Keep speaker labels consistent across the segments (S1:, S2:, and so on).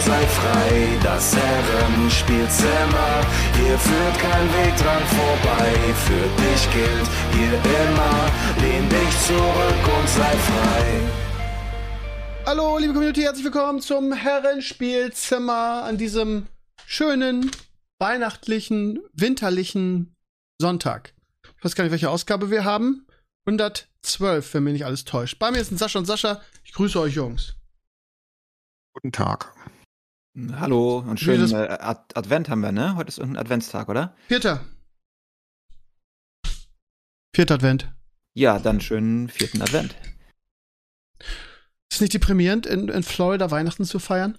S1: sei frei. Das Herrenspielzimmer, hier führt kein Weg dran vorbei. Für dich gilt hier immer, lehn dich zurück und sei frei.
S2: Hallo, liebe Community, herzlich willkommen zum Herrenspielzimmer an diesem schönen, weihnachtlichen, winterlichen Sonntag. Ich weiß gar nicht, welche Ausgabe wir haben. 112, wenn mich nicht alles täuscht. Bei mir sind Sascha und Sascha. Ich grüße euch, Jungs.
S3: Guten Tag.
S4: Hallo und schönen äh, Ad Advent haben wir, ne? Heute ist irgendein Adventstag, oder?
S2: Vierter. Vierter Advent.
S4: Ja, dann schönen vierten Advent.
S2: Ist nicht deprimierend, in, in Florida Weihnachten zu feiern?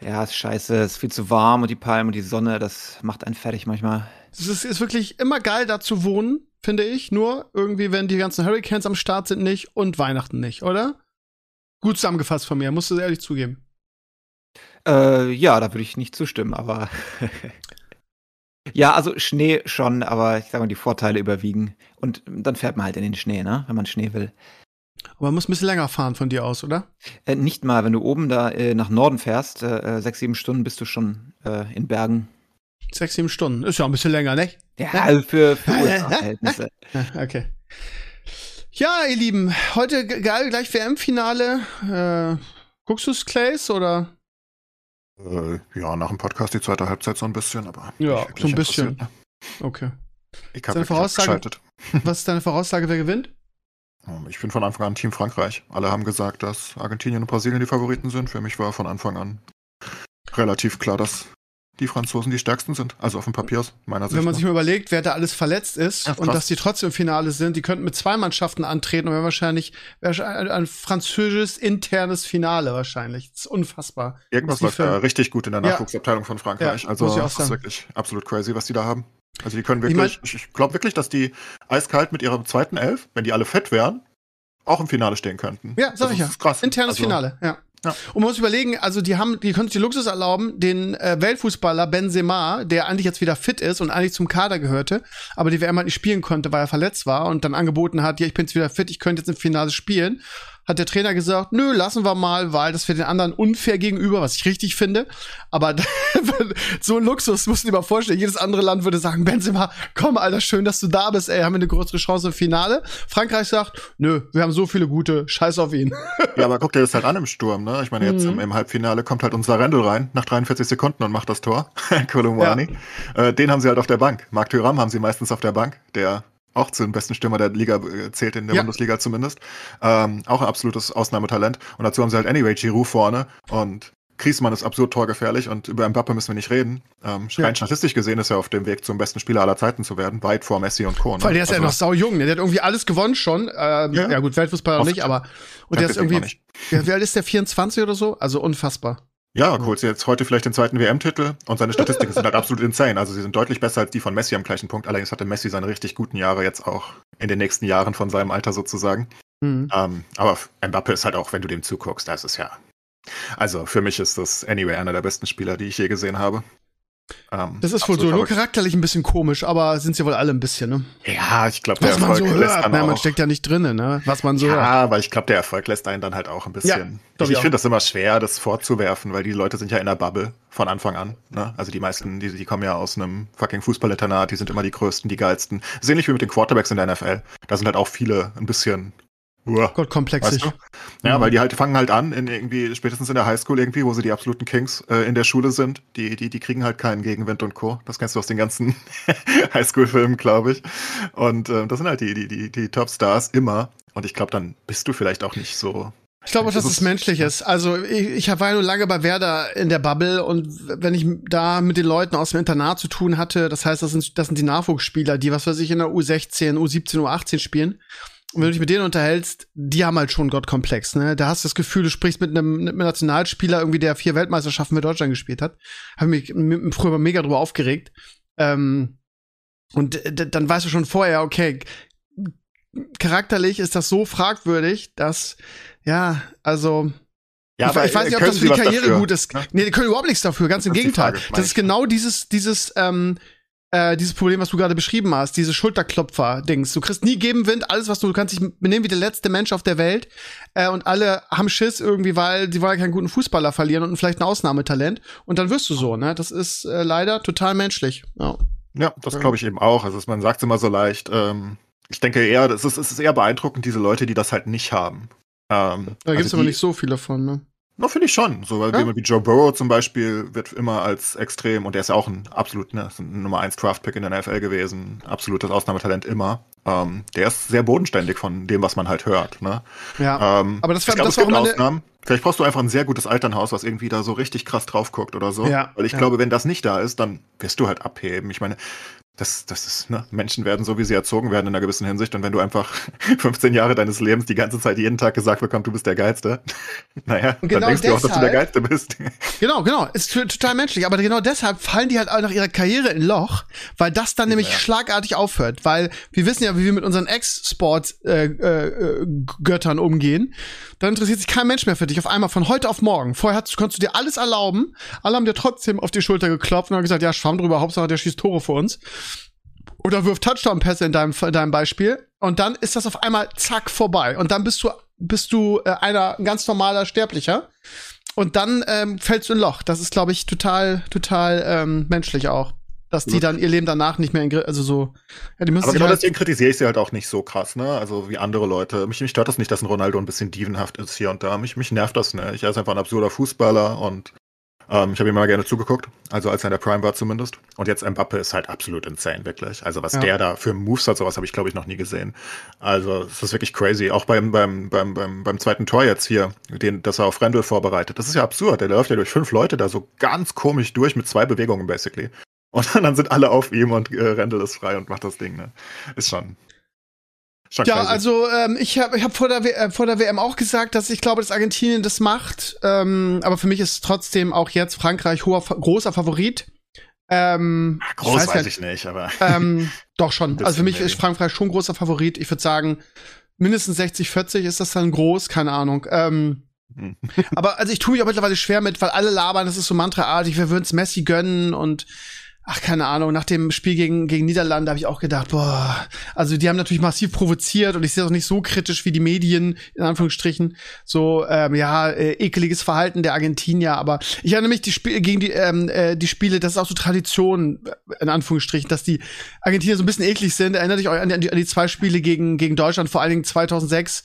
S4: Ja, ist scheiße, ist viel zu warm und die Palmen und die Sonne, das macht einen fertig manchmal.
S2: Es ist, ist wirklich immer geil, da zu wohnen, finde ich. Nur irgendwie, wenn die ganzen Hurricanes am Start sind, nicht und Weihnachten nicht, oder? Gut zusammengefasst von mir, musst du ehrlich zugeben.
S4: Äh, ja, da würde ich nicht zustimmen, aber. ja, also Schnee schon, aber ich sag mal, die Vorteile überwiegen. Und dann fährt man halt in den Schnee, ne? Wenn man Schnee will.
S2: Aber man muss ein bisschen länger fahren von dir aus, oder?
S4: Äh, nicht mal, wenn du oben da äh, nach Norden fährst, äh, äh, sechs, sieben Stunden bist du schon äh, in Bergen.
S2: Sechs, sieben Stunden. Ist ja ein bisschen länger, ne?
S4: Ja, also für, für USA-Verhältnisse.
S2: Ja, Okay. Ja, ihr Lieben, heute gleich WM-Finale. Äh, guckst du's, Clays, oder?
S3: Äh, ja, nach dem Podcast die zweite Halbzeit so ein bisschen, aber.
S2: Ja, so ein bisschen.
S3: interessiert,
S2: Okay.
S3: ne? Ich habe
S2: Voraussage-. Was ist deine Voraussage, wer gewinnt?
S3: Ähm, Ich bin von Anfang an Team Frankreich. Alle haben gesagt, dass Argentinien und Brasilien die Favoriten sind. Für mich war von Anfang an relativ klar, dass die Franzosen die stärksten sind. Also auf dem Papier aus meiner Sicht.
S2: Wenn man
S3: nach.
S2: sich mal überlegt, wer da alles verletzt ist
S3: Ja,
S2: und dass die trotzdem im Finale sind, die könnten mit zwei Mannschaften antreten und wäre wahrscheinlich wär ein, ein französisches internes Finale wahrscheinlich. Das ist unfassbar.
S3: Irgendwas läuft da richtig gut in der
S2: Ja.
S3: Nachwuchsabteilung von Frankreich.
S2: Ja,
S3: also das ist wirklich absolut crazy, was die da haben. Also die können
S2: Ich
S3: wirklich, ich, ich glaube wirklich, dass die eiskalt mit ihrer zweiten Elf, wenn die alle fett wären, auch im Finale stehen könnten.
S2: Ja, sag
S3: das
S2: ich ja.
S3: ist krass.
S2: Internes
S3: Also,
S2: Finale, ja.
S3: Ja.
S2: Und man muss überlegen, also die haben, die können sich den Luxus erlauben, den äh, Weltfußballer Benzema, der eigentlich jetzt wieder fit ist und eigentlich zum Kader gehörte, aber die WM halt nicht spielen konnte, weil er verletzt war und dann angeboten hat, ja, ich bin jetzt wieder fit, ich könnte jetzt im Finale spielen, hat der Trainer gesagt, nö, lassen wir mal, weil das für den anderen unfair gegenüber, was ich richtig finde. Aber so ein Luxus musst du dir mal vorstellen. Jedes andere Land würde sagen, Benzema, komm, Alter, schön, dass du da bist, ey, haben wir eine größere Chance im Finale. Frankreich sagt, nö, wir haben so viele gute, scheiß auf ihn.
S3: Ja, aber guck dir das halt an im Sturm, ne? Ich meine, jetzt
S2: Mhm.
S3: im, im Halbfinale kommt halt unser Rendel rein, nach 43 Sekunden und macht das Tor. Kolumani. Äh, den haben sie halt auf der Bank. Marc Thuram haben sie meistens auf der Bank, der auch zu den besten Stürmer der Liga äh, zählt, in der
S2: Ja.
S3: Bundesliga zumindest. Ähm, auch ein absolutes Ausnahmetalent. Und dazu haben sie halt anyway Giroud vorne und Griezmann ist absurd torgefährlich und über Mbappe müssen wir nicht reden. Ähm,
S2: Ja.
S3: Rein statistisch gesehen ist er auf dem Weg zum besten Spieler aller Zeiten zu werden, weit vor Messi und Co. ne?
S2: Weil der ist ja
S3: Also,
S2: noch sau jung, ne? Der hat irgendwie alles gewonnen schon. Ähm, ja.
S3: Ja.
S2: gut, Weltfußballer noch nicht, aber und der ist irgendwie. Ja, wie alt ist der? 24 oder so? Also unfassbar.
S3: Ja, holt sie jetzt heute vielleicht den zweiten WM-Titel und seine Statistiken sind halt absolut insane. Also sie sind deutlich besser als die von Messi am gleichen Punkt. Allerdings hatte Messi seine richtig guten Jahre jetzt auch in den nächsten Jahren von seinem Alter sozusagen.
S2: Mhm.
S3: Ähm, aber Mbappe ist halt auch, wenn du dem zuguckst, das ist ja. Also für mich ist das anyway einer der besten Spieler, die ich je gesehen habe. Ähm,
S2: Das ist wohl so, nur charakterlich ein bisschen komisch, aber sind sie wohl alle ein bisschen, ne?
S3: Ja, ich glaube, der
S2: Was man so
S3: Erfolg lässt
S2: hört,
S3: dann
S2: ne? Man steckt ja nicht drinnen, ne? Was man so
S3: ja,
S2: hört.
S3: aber ich glaube, der Erfolg lässt einen dann halt auch ein bisschen.
S2: glaub
S3: ich
S2: ich
S3: finde das immer schwer, das vorzuwerfen, weil die Leute sind ja in der Bubble von Anfang an. Ne? Also die meisten, die, die kommen ja aus einem fucking Fußballinternat, die sind immer die größten, die geilsten. Ähnlich wie mit den Quarterbacks in der NFL. Da sind halt auch viele ein bisschen. Uah,
S2: Gott, komplexig.
S3: Weißt du? Ja,
S2: Mhm.
S3: weil die halt fangen halt an, in irgendwie, spätestens in der Highschool irgendwie, wo sie die absoluten Kings äh, in der Schule sind. Die, die, die kriegen halt keinen Gegenwind und Co. Das kennst du aus den ganzen Highschool-Filmen, glaube ich. Und äh, das sind halt die, die, die, die Top-Stars immer. Und ich glaube, dann bist du vielleicht auch nicht so.
S2: Ich glaube, auch, dass
S3: Das
S2: es menschlich ist. Also ich, ich war ja nur lange bei Werder in der Bubble und wenn ich da mit den Leuten aus dem Internat zu tun hatte, das heißt, das sind, das sind die Nachwuchsspieler, die, was weiß ich, in der U16, U17, U18 spielen. Wenn du dich mit denen unterhältst, die haben halt schon Gottkomplex, ne? Da hast du das Gefühl, du sprichst mit einem, mit einem Nationalspieler irgendwie, der vier Weltmeisterschaften für Deutschland gespielt hat. Habe mich früher mega drüber aufgeregt. Ähm, und dann weißt du schon vorher, okay, charakterlich ist das so fragwürdig, dass, ja, also, ja, ich, ich weiß nicht, ob das für die Karriere dafür, gut ist. Ne? Nee, die können überhaupt nichts dafür, ganz im Gegenteil. Frage, das ist genau dieses, dieses, ähm, äh, dieses Problem, was du gerade beschrieben hast, diese Schulterklopfer-Dings. Du kriegst nie Gegenwind, alles, was du, du kannst dich benehmen wie der letzte Mensch auf der Welt. Äh, und alle haben Schiss irgendwie, weil sie wollen keinen guten Fußballer verlieren und vielleicht ein Ausnahmetalent. Und dann wirst du so, ne? Das ist äh, leider total menschlich. Ja,
S3: ja das glaube ich eben auch. Also man sagt es immer so leicht. Ähm, ich denke eher, es ist, es ist eher beeindruckend, diese Leute, die das halt nicht haben.
S2: Ähm, da gibt es also aber nicht so viele von, ne?
S3: Na, finde ich schon. So weil ja? jemand wie Joe Burrow zum Beispiel wird immer als extrem, und der ist ja auch ein absolut, ne, ein Nummer 1 Draft-Pick in der NFL gewesen, absolutes Ausnahmetalent immer. Ähm, der ist sehr bodenständig von dem, was man halt hört. Ne?
S2: Ja.
S3: Ähm, aber das, war, glaub, das auch meine, Ausnahmen. Vielleicht brauchst du einfach ein sehr gutes Elternhaus, was irgendwie da so richtig krass drauf guckt oder so. Ja, Weil ich ja. glaube, wenn das nicht da ist, dann wirst du halt abheben. Ich meine, das, das ist, ne, Menschen werden so, wie sie erzogen werden in einer gewissen Hinsicht. Und wenn du einfach 15 Jahre deines Lebens die ganze Zeit jeden Tag gesagt bekommst, du bist der Geilste, naja, genau dann denkst deshalb, du auch, dass du der Geilste bist.
S2: Genau, genau. Ist total menschlich. Aber genau deshalb fallen die halt auch nach ihrer Karriere in Loch, weil das dann ja, nämlich schlagartig aufhört. Weil wir wissen ja, wie wir mit unseren Ex-Sport-Göttern äh, äh, umgehen. Dann interessiert sich kein Mensch mehr für dich. Auf einmal von heute auf morgen. Vorher konntest du dir alles erlauben. Alle haben dir trotzdem auf die Schulter geklopft und haben gesagt, ja, schwamm drüber, Hauptsache der schießt Tore für uns oder wirft Touchdown-Pässe in deinem, in deinem Beispiel. Und dann ist das auf einmal zack vorbei. Und dann bist du, bist du äh, einer ganz normaler Sterblicher. Und dann ähm, fällst du in ein Loch. Das ist, glaube ich, total, total ähm, menschlich auch. Dass die dann ihr Leben danach nicht mehr in also so.
S3: Ja, die müssen Aber genau halt deswegen kritisiere ich sie halt auch nicht so krass, ne? Also wie andere Leute. Mich, mich stört das nicht, dass ein Ronaldo ein bisschen dievenhaft ist hier und da. Mich, mich nervt das, ne? Ich er ist einfach ein absurder Fußballer und ähm, ich habe ihm mal gerne zugeguckt, also als er in der Prime war zumindest. Und jetzt Mbappe ist halt absolut insane, wirklich. Also was ja. der da für Moves hat, sowas habe ich glaube ich noch nie gesehen. Also es ist wirklich crazy. Auch beim, beim, beim, beim, beim zweiten Tor jetzt hier, den, das er auf Randall vorbereitet. Das ist ja absurd. Der läuft ja durch fünf Leute da so ganz komisch durch mit zwei Bewegungen basically. Und dann sind alle auf ihm und äh, Randall ist frei und macht das Ding. Ne? Ist schon,
S2: Schon ja, crazy. also ähm, ich habe ich hab vor, der äh, vor der WM auch gesagt, dass ich glaube, dass Argentinien das macht. Ähm, aber für mich ist trotzdem auch jetzt Frankreich hoher, großer Favorit. Ähm,
S3: Groß ich weiß, weiß ich nicht, aber.
S2: Ähm, doch schon. also für mich ist Frankreich schon großer Favorit. Ich würde sagen, mindestens 60, 40 ist das dann groß, keine Ahnung. Ähm, hm. aber also ich tue mich auch mittlerweile schwer mit, weil alle labern, das ist so mantraartig, wir würden es Messi gönnen und ach, keine Ahnung, nach dem Spiel gegen, gegen Niederlande habe ich auch gedacht, boah, also die haben natürlich massiv provoziert und ich sehe das nicht so kritisch wie die Medien, in Anführungsstrichen, so, ähm, ja, äh, ekeliges Verhalten der Argentinier, aber ich erinnere mich die Spiele gegen die, ähm, äh, die Spiele, das ist auch so Tradition, in Anführungsstrichen, dass die Argentinier so ein bisschen eklig sind. Erinnert euch an, die, an die zwei Spiele gegen, gegen Deutschland, vor allen Dingen 2006,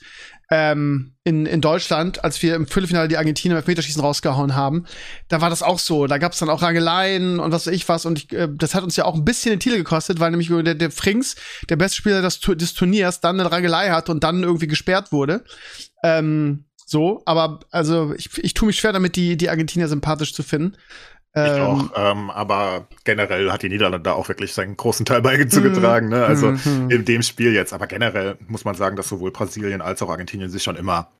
S2: ähm, in, in Deutschland, als wir im Viertelfinale die Argentinier im Elfmeterschießen rausgehauen haben, da war das auch so. Da gab es dann auch Rangeleien und was weiß ich was. Und ich, äh, das hat uns ja auch ein bisschen den Titel gekostet, weil nämlich der, der Frings, der beste Spieler des, des Turniers, dann eine Rangelei hat und dann irgendwie gesperrt wurde. Ähm, so, aber also ich, ich tue mich schwer damit, die, die Argentinier sympathisch zu finden.
S3: Ich ähm, auch, ähm, aber generell hat die Niederlande auch wirklich seinen großen Teil beigetragen, ne? Also mm, in dem Spiel jetzt. Aber generell muss man sagen, dass sowohl Brasilien als auch Argentinien sich schon immer,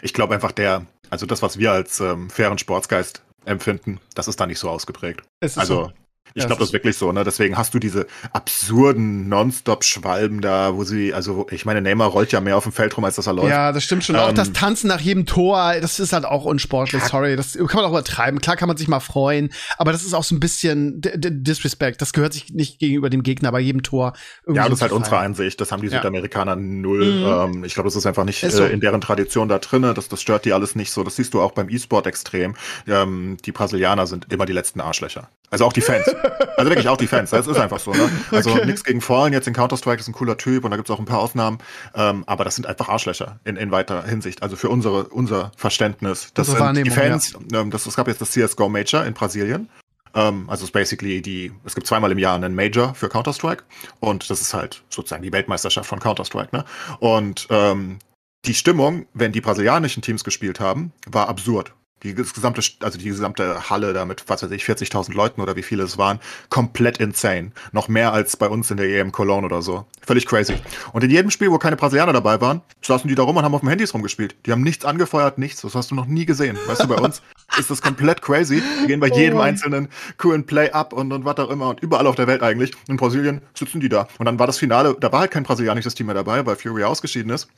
S3: ich glaube einfach der, also das, was wir als ähm, fairen Sportsgeist empfinden, das ist da nicht so ausgeprägt. also so. Ich glaube, das ist wirklich so, ne? Deswegen hast du diese absurden Nonstop-Schwalben da, wo sie, also ich meine, Neymar rollt ja mehr auf dem Feld rum, als dass er läuft.
S2: Ja, das stimmt schon. Ähm, auch das Tanzen nach jedem Tor, das ist halt auch unsportlich, sorry. Das kann man auch übertreiben. Klar kann man sich mal freuen, aber das ist auch so ein bisschen Disrespect. Das gehört sich nicht gegenüber dem Gegner bei jedem Tor.
S3: Ja, das ist halt unsere Einsicht. Das haben die Südamerikaner null. Mhm. Ähm, ich glaube, das ist einfach nicht ist so. äh, in deren Tradition da drinne. Das, das stört die alles nicht so. Das siehst du auch beim E-Sport extrem. Ähm, die Brasilianer sind immer die letzten Arschlöcher. Also auch die Fans. Also wirklich auch die Fans, das ist einfach so. Ne? Also okay. nichts gegen Fallen jetzt in Counter-Strike, ist ein cooler Typ und da gibt es auch ein paar Ausnahmen. Ähm, aber das sind einfach Arschlöcher in, in weiter Hinsicht. Also für unsere, unser Verständnis. Das sind die Fans, ja. ähm, das, es gab jetzt das CSGO Major in Brasilien. Ähm, also es ist basically die, es gibt zweimal im Jahr einen Major für Counter-Strike und das ist halt sozusagen die Weltmeisterschaft von Counter-Strike. Ne? Und ähm, die Stimmung, wenn die brasilianischen Teams gespielt haben, war absurd die gesamte, also die gesamte Halle da mit, was weiß ich, 40.000 Leuten oder wie viele es waren, komplett insane. Noch mehr als bei uns in der EM Cologne oder so. Völlig crazy. Und in jedem Spiel, wo keine Brasilianer dabei waren, saßen die da rum und haben auf dem Handys rumgespielt. Die haben nichts angefeuert, nichts. Das hast du noch nie gesehen. Weißt du, bei uns ist das komplett crazy. Die gehen bei
S2: Oh
S3: jedem einzelnen coolen Play ab und, und was auch immer und überall auf der Welt eigentlich. In Brasilien sitzen die da. Und dann war das Finale, da war halt kein brasilianisches Team mehr dabei, weil Fury ausgeschieden ist.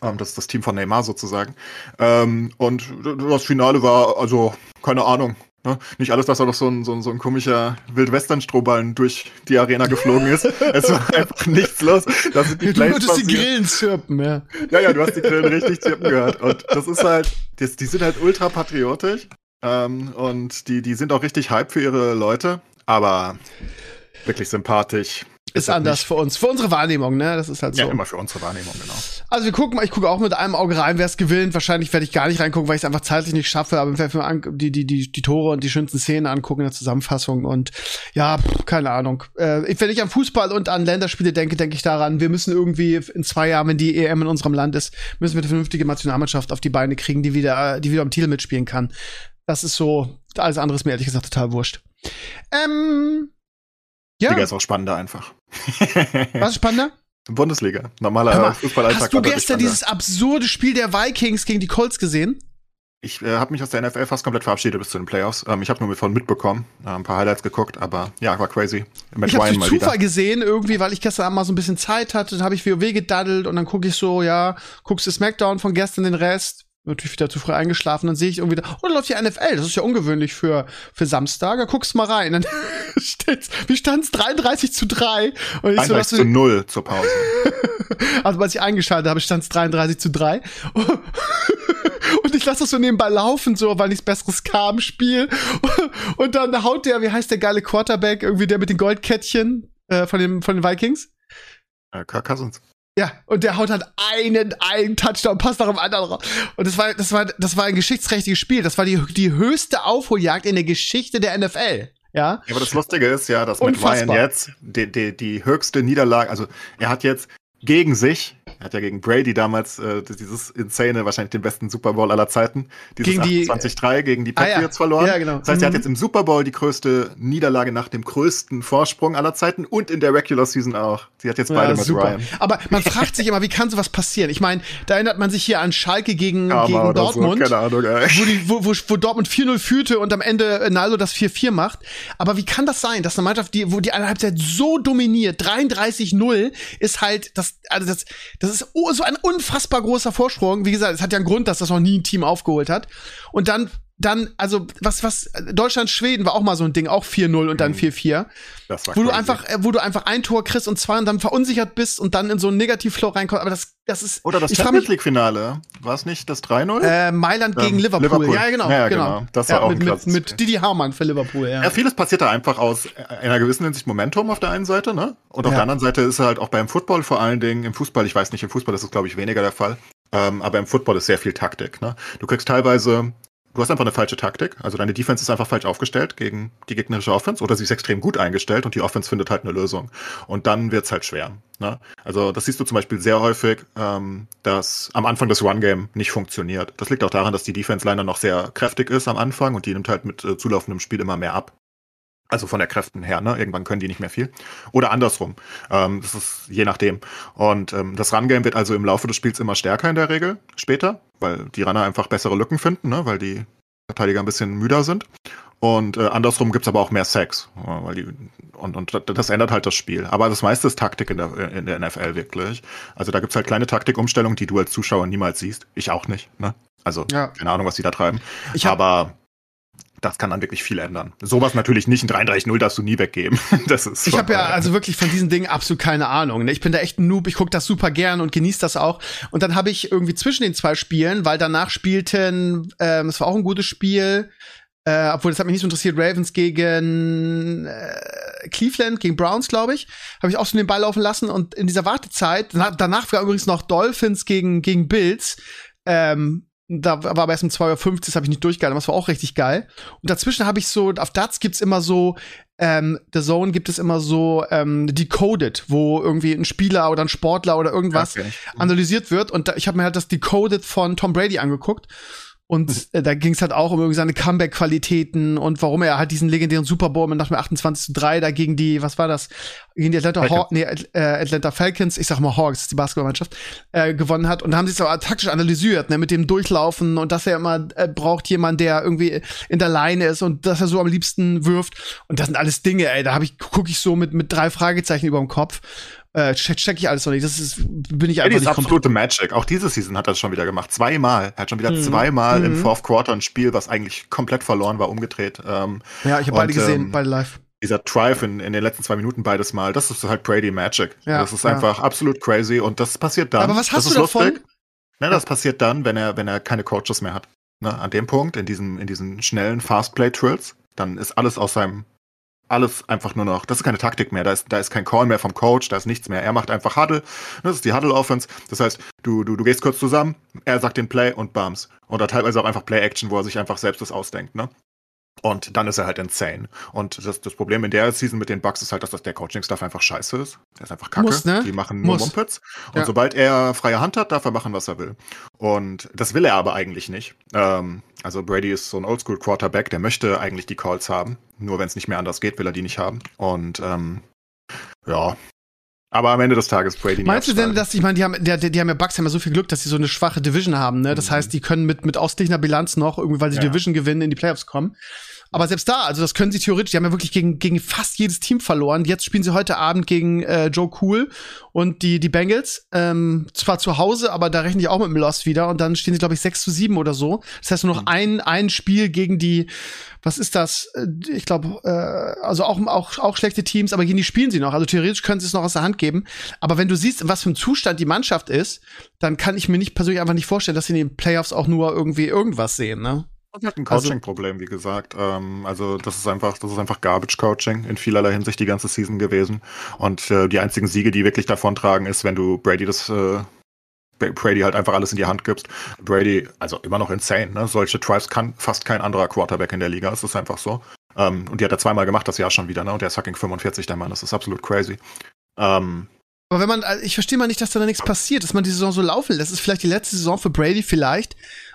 S3: Ähm, das ist das Team von Neymar sozusagen. Ähm, und das Finale war, also, keine Ahnung. Ne? Nicht alles, dass da noch so ein, so ein, so ein komischer Wildwestern-Strohballen durch die Arena geflogen ist. es war einfach nichts los. Da sind die
S2: Du würdest die
S3: passiert.
S2: Grillen zirpen, ja.
S3: Ja, ja, du hast die Grillen richtig zirpen gehört. Und das ist halt, das, die sind halt ultra patriotisch. Ähm, und die, die sind auch richtig hype für ihre Leute. Aber wirklich sympathisch.
S2: Ist anders
S3: nicht-
S2: für uns, für unsere Wahrnehmung, ne? Das ist halt so.
S3: Ja, immer für unsere Wahrnehmung, genau.
S2: Also wir gucken mal, ich gucke auch mit einem Auge rein, wer es gewinnt. Wahrscheinlich werde ich gar nicht reingucken, weil ich es einfach zeitlich nicht schaffe, aber ich werde mir an- die, die, die, die Tore und die schönsten Szenen angucken in der Zusammenfassung und ja, pff, keine Ahnung. Äh, wenn ich an Fußball und an Länderspiele denke, denke ich daran, wir müssen irgendwie in zwei Jahren, wenn die EM in unserem Land ist, müssen wir eine vernünftige Nationalmannschaft auf die Beine kriegen, die wieder, die wieder am Titel mitspielen kann. Das ist so, alles andere ist mir ehrlich gesagt total wurscht. Ähm, ja,
S3: Liga ist auch spannender einfach.
S2: Was ist spannender?
S3: Bundesliga. Normaler
S2: mal,
S3: Fußballalltag.
S2: Hast du gestern dieses absurde Spiel der Vikings gegen die Colts gesehen?
S3: Ich äh, habe mich aus der NFL fast komplett verabschiedet bis zu den Playoffs. Ähm, ich habe nur davon mitbekommen, äh, ein paar Highlights geguckt, aber ja, war crazy. Matt
S2: ich habe durch Zufall
S3: wieder.
S2: gesehen, irgendwie, weil ich gestern Abend mal so ein bisschen Zeit hatte, dann habe ich WoW gedaddelt und dann gucke ich so, ja, guckst du Smackdown von gestern den Rest, natürlich wieder zu früh eingeschlafen, dann sehe ich irgendwie, oh, da läuft die NFL, das ist ja ungewöhnlich für, für Samstag, da guckst du mal rein, dann steht's, wie stand's 33 zu 3 und ich so,
S3: 31
S2: dass
S3: zu
S2: du,
S3: 0 zur Pause.
S2: also als ich eingeschaltet habe, stand's 33 zu 3 und ich lasse das so nebenbei laufen, so, weil nichts Besseres kam Spiel und dann haut der, wie heißt der geile Quarterback, irgendwie der mit den Goldkettchen äh, von, dem, von den Vikings?
S3: Äh, Kirk Cousins.
S2: Ja, und der haut halt einen, einen Touchdown-Pass nach dem anderen raus. Und das war, das war, das war ein geschichtsträchtiges Spiel. Das war die, die höchste Aufholjagd in der Geschichte der NFL. Ja.
S3: Ja, aber das Lustige ist ja, dass Matt Ryan
S2: Unfassbar.
S3: jetzt die, die, die höchste Niederlage, also er hat jetzt gegen sich, er hat ja gegen Brady damals äh, dieses insane, wahrscheinlich den besten Super Bowl aller Zeiten, dieses
S2: Gegen die-
S3: 28-3 gegen die
S2: Ah, ja.
S3: Patriots verloren.
S2: Ja, genau.
S3: Das heißt, er hat
S2: Mhm.
S3: jetzt im Super Bowl die größte Niederlage nach dem größten Vorsprung aller Zeiten und in der Regular Season auch. Sie hat jetzt beide
S2: Ja,
S3: mit
S2: super.
S3: Ryan.
S2: Aber man fragt sich immer, wie kann sowas passieren? Ich meine, da erinnert man sich hier an Schalke gegen,
S3: Karma
S2: gegen Dortmund.
S3: So, keine Ahnung,
S2: wo, die, wo, wo, wo Dortmund 4-0 führte und am Ende Naldo das 4-4 macht. Aber wie kann das sein, dass eine Mannschaft, die, wo die eine Halbzeit so dominiert, 33-0, ist halt, das, also das, das ist so ein unfassbar großer Vorsprung. Wie gesagt, es hat ja einen Grund, dass das noch nie ein Team aufgeholt hat. Und dann, dann, also, was, was, Deutschland, Schweden war auch mal so ein Ding, auch 4-0 und dann 4-4.
S3: Das war
S2: Wo du
S3: crazy.
S2: einfach, äh, wo du einfach ein Tor kriegst und zwei und dann verunsichert bist und dann in so einen Negativflow reinkommst. Aber das, das ist,
S3: Oder das Champions
S2: mich,
S3: League Finale. War es nicht das 3-0?
S2: äh, Mailand gegen
S3: Ähm,
S2: Liverpool.
S3: Liverpool.
S2: Ja, genau,
S3: Ja,
S2: genau.
S3: genau. Das war
S2: ja,
S3: auch
S2: mit, mit, mit. Didi Hamann für Liverpool, ja.
S3: Ja, vieles passiert da einfach aus einer gewissen Hinsicht Momentum auf der einen Seite, ne? Und auf der anderen Seite ist halt auch beim Football vor allen Dingen, im Fußball, ich weiß nicht, im Fußball ist es, glaube ich, weniger der Fall. Ähm, aber im Football ist sehr viel Taktik, ne? Du kriegst teilweise, du hast einfach eine falsche Taktik. Also deine Defense ist einfach falsch aufgestellt gegen die gegnerische Offense oder sie ist extrem gut eingestellt und die Offense findet halt eine Lösung. Und dann wird's halt schwer. Ne? Also das siehst du zum Beispiel sehr häufig, ähm, dass am Anfang das Run-Game nicht funktioniert. Das liegt auch daran, dass die Defense leider noch sehr kräftig ist am Anfang und die nimmt halt mit äh, zulaufendem Spiel immer mehr ab. Also von der Kräften her, ne? Irgendwann können die nicht mehr viel. Oder andersrum. Ähm, das ist je nachdem. Und ähm, das Run-Game wird also im Laufe des Spiels immer stärker in der Regel später, weil die Runner einfach bessere Lücken finden, ne? weil die Verteidiger ein bisschen müder sind. Und äh, andersrum gibt's aber auch mehr Sex. äh, Weil die, und, und das ändert halt das Spiel. Aber das meiste ist Taktik in der, in der NFL wirklich. Also da gibt's halt kleine Taktikumstellungen, die du als Zuschauer niemals siehst. Ich auch nicht. Ne? Also
S2: Ja.
S3: keine Ahnung, was die da treiben.
S2: Ich hab-
S3: aber das kann dann wirklich viel ändern. Sowas natürlich nicht. Ein 33-0 darfst du nie weggeben. Das ist
S2: Ich habe ja also wirklich von diesen Dingen absolut keine Ahnung. ne? Ich bin da echt ein Noob, ich gucke das super gern und genieße das auch. Und dann habe ich irgendwie zwischen den zwei Spielen, weil danach spielten, ähm, es war auch ein gutes Spiel, äh, obwohl das hat mich nicht so interessiert, Ravens gegen äh, Cleveland, gegen Browns, glaube ich, habe ich auch so den Ball laufen lassen und in dieser Wartezeit, danach, danach war übrigens noch Dolphins gegen, gegen Bills, ähm, da war aber erst um 2.50 Uhr, das habe ich nicht durchgehalten, aber das war auch richtig geil. Und dazwischen habe ich so, auf Darts gibt's immer so, ähm, The Zone gibt es immer so ähm, Decoded, wo irgendwie ein Spieler oder ein Sportler oder irgendwas
S3: Okay.
S2: analysiert wird. Und da, ich habe mir halt das Decoded von Tom Brady angeguckt. Und äh, da ging es halt auch um irgendwie seine Comeback-Qualitäten und warum er halt diesen legendären Super Bowl mit nach dem 28 zu 3 da gegen die, was war das? Gegen die Atlanta, Haw nee, äh, Atlanta Falcons, ich sag mal Hawks, das ist die Basketballmannschaft, äh, gewonnen hat. Und da haben sie es auch taktisch analysiert, ne, mit dem Durchlaufen und dass er immer äh, braucht jemand, der irgendwie in der Line ist und dass er so am liebsten wirft. Und das sind alles Dinge, ey, da habe ich, gucke ich so mit, mit drei Fragezeichen über dem Kopf äh, check, check ich alles noch nicht. Das ist, bin ich einfach
S3: ja, nicht absolute Magic. Auch diese Season hat er schon wieder gemacht. Zweimal. Er hat schon wieder mhm. zweimal mhm. im Fourth Quarter ein Spiel, was eigentlich komplett verloren war, umgedreht. Ähm,
S2: ja, ich habe beide gesehen, ähm, beide live.
S3: Dieser Drive in, in den letzten zwei Minuten beides Mal, das ist halt Brady Magic. Ja, das ist ja. einfach absolut crazy und das passiert dann.
S2: Aber was hast
S3: das
S2: du davon?
S3: Lustig. Ne, das passiert dann, wenn er, wenn er keine Coaches mehr hat. Ne, an dem Punkt, in diesen, in diesen schnellen Fast-Play-Trills, dann ist alles aus seinem alles einfach nur noch, das ist keine Taktik mehr, da ist, da ist kein Call mehr vom Coach, da ist nichts mehr. Er macht einfach Huddle, das ist die Huddle-Offense. Das heißt, du, du, du gehst kurz zusammen, er sagt den Play und Bums. Oder teilweise auch einfach Play-Action, wo er sich einfach selbst das ausdenkt, ne? Und dann ist er halt insane. Und das, das Problem in der Season mit den Bugs ist halt, dass das der Coaching-Stuff einfach scheiße ist. Der ist einfach kacke. Muss, ne? Die machen nur Muss. Mumpets. Und ja. sobald er freie Hand hat, darf er machen, was er will. Und das will er aber eigentlich nicht. Ähm, also Brady ist so ein Oldschool-Quarterback, der möchte eigentlich die Calls haben. Nur wenn es nicht mehr anders geht, will er die nicht haben. Und ähm, ja, aber am Ende des Tages Brady
S2: Meinst du denn, dass ich meine, die haben, die, die haben ja Bucks haben ja so viel Glück, dass sie so eine schwache Division haben, ne? Das mhm. heißt, die können mit mit ausgeglichener Bilanz noch irgendwie, weil sie ja. Division gewinnen, in die Playoffs kommen. Aber selbst da, also das können sie theoretisch, die haben ja wirklich gegen, gegen fast jedes Team verloren. Jetzt spielen sie heute Abend gegen äh, Joe Cool und die, die Bengals. Ähm, zwar zu Hause, aber da rechne ich auch mit dem Loss wieder. Und dann stehen sie, glaube ich, 6 zu 7 oder so. Das heißt nur noch mhm. ein, ein Spiel gegen die, was ist das? Äh, ich glaube, äh, also auch, auch, auch schlechte Teams, aber gegen die spielen sie noch. Also theoretisch können sie es noch aus der Hand geben. Aber wenn du siehst, was für ein Zustand die Mannschaft ist, dann kann ich mir nicht persönlich einfach nicht vorstellen, dass sie in den Playoffs auch nur irgendwie irgendwas sehen, ne?
S3: Und hat ein also Coaching-Problem, wie gesagt. Ähm, also das ist einfach, das ist einfach Garbage-Coaching in vielerlei Hinsicht die ganze Season gewesen. Und äh, die einzigen Siege, die wirklich davon tragen, ist, wenn du Brady das äh, Brady halt einfach alles in die Hand gibst. Brady, also immer noch insane, ne? Solche Drives kann fast kein anderer Quarterback in der Liga. Es ist einfach so. Ähm, und die hat er zweimal gemacht das Jahr schon wieder, ne? Und der ist fucking 45, der Mann. Das ist absolut crazy. Ähm,
S2: aber wenn man, ich verstehe mal nicht, dass da nichts passiert, dass man die Saison so laufen lässt. Das ist vielleicht die letzte Saison für Brady, vielleicht.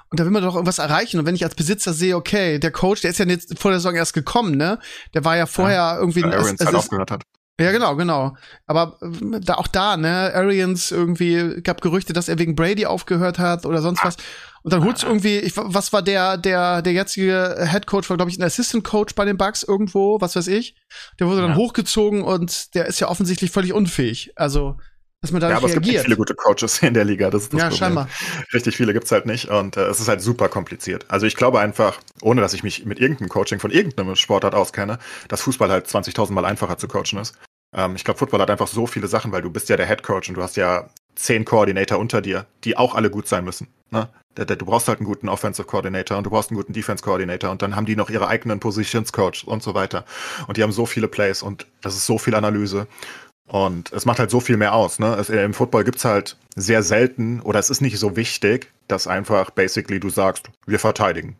S2: Und da will man doch irgendwas erreichen. Und wenn ich als Besitzer sehe, okay, der Coach, der ist ja jetzt vor der Saison erst gekommen, ne? Der war ja vorher ja, irgendwie
S3: ein Arians halt aufgehört hat.
S2: Ja, genau, genau. Aber äh, da auch da, ne, Arians irgendwie gab Gerüchte, dass er wegen Brady aufgehört hat oder sonst was. Und dann holt's irgendwie, ich, was war der, der, der jetzige Head Coach, war, glaube ich, ein Assistant Coach bei den Bucks irgendwo, was weiß ich. Der wurde dann ja. hochgezogen und der ist ja offensichtlich völlig unfähig. Also, dass man da ja, aber reagiert. es gibt nicht
S3: viele gute Coaches in der Liga. Das ist das
S2: ja, Problem. scheinbar.
S3: Richtig viele gibt's halt nicht und äh, es ist halt super kompliziert. Also ich glaube einfach, ohne dass ich mich mit irgendeinem Coaching von irgendeinem Sportart auskenne, dass Fußball halt 20.000 Mal einfacher zu coachen ist. Ähm, ich glaube, Football hat einfach so viele Sachen, weil du bist ja der Head Coach und du hast ja zehn Coordinator unter dir, die auch alle gut sein müssen. Ne? Du brauchst halt einen guten Offensive Coordinator und du brauchst einen guten Defense Coordinator und dann haben die noch ihre eigenen Positions Coach und so weiter. Und die haben so viele Plays und das ist so viel Analyse. Und es macht halt so viel mehr aus. Ne? Es, Im Football gibt's halt sehr selten oder es ist nicht so wichtig, dass einfach basically du sagst, wir verteidigen.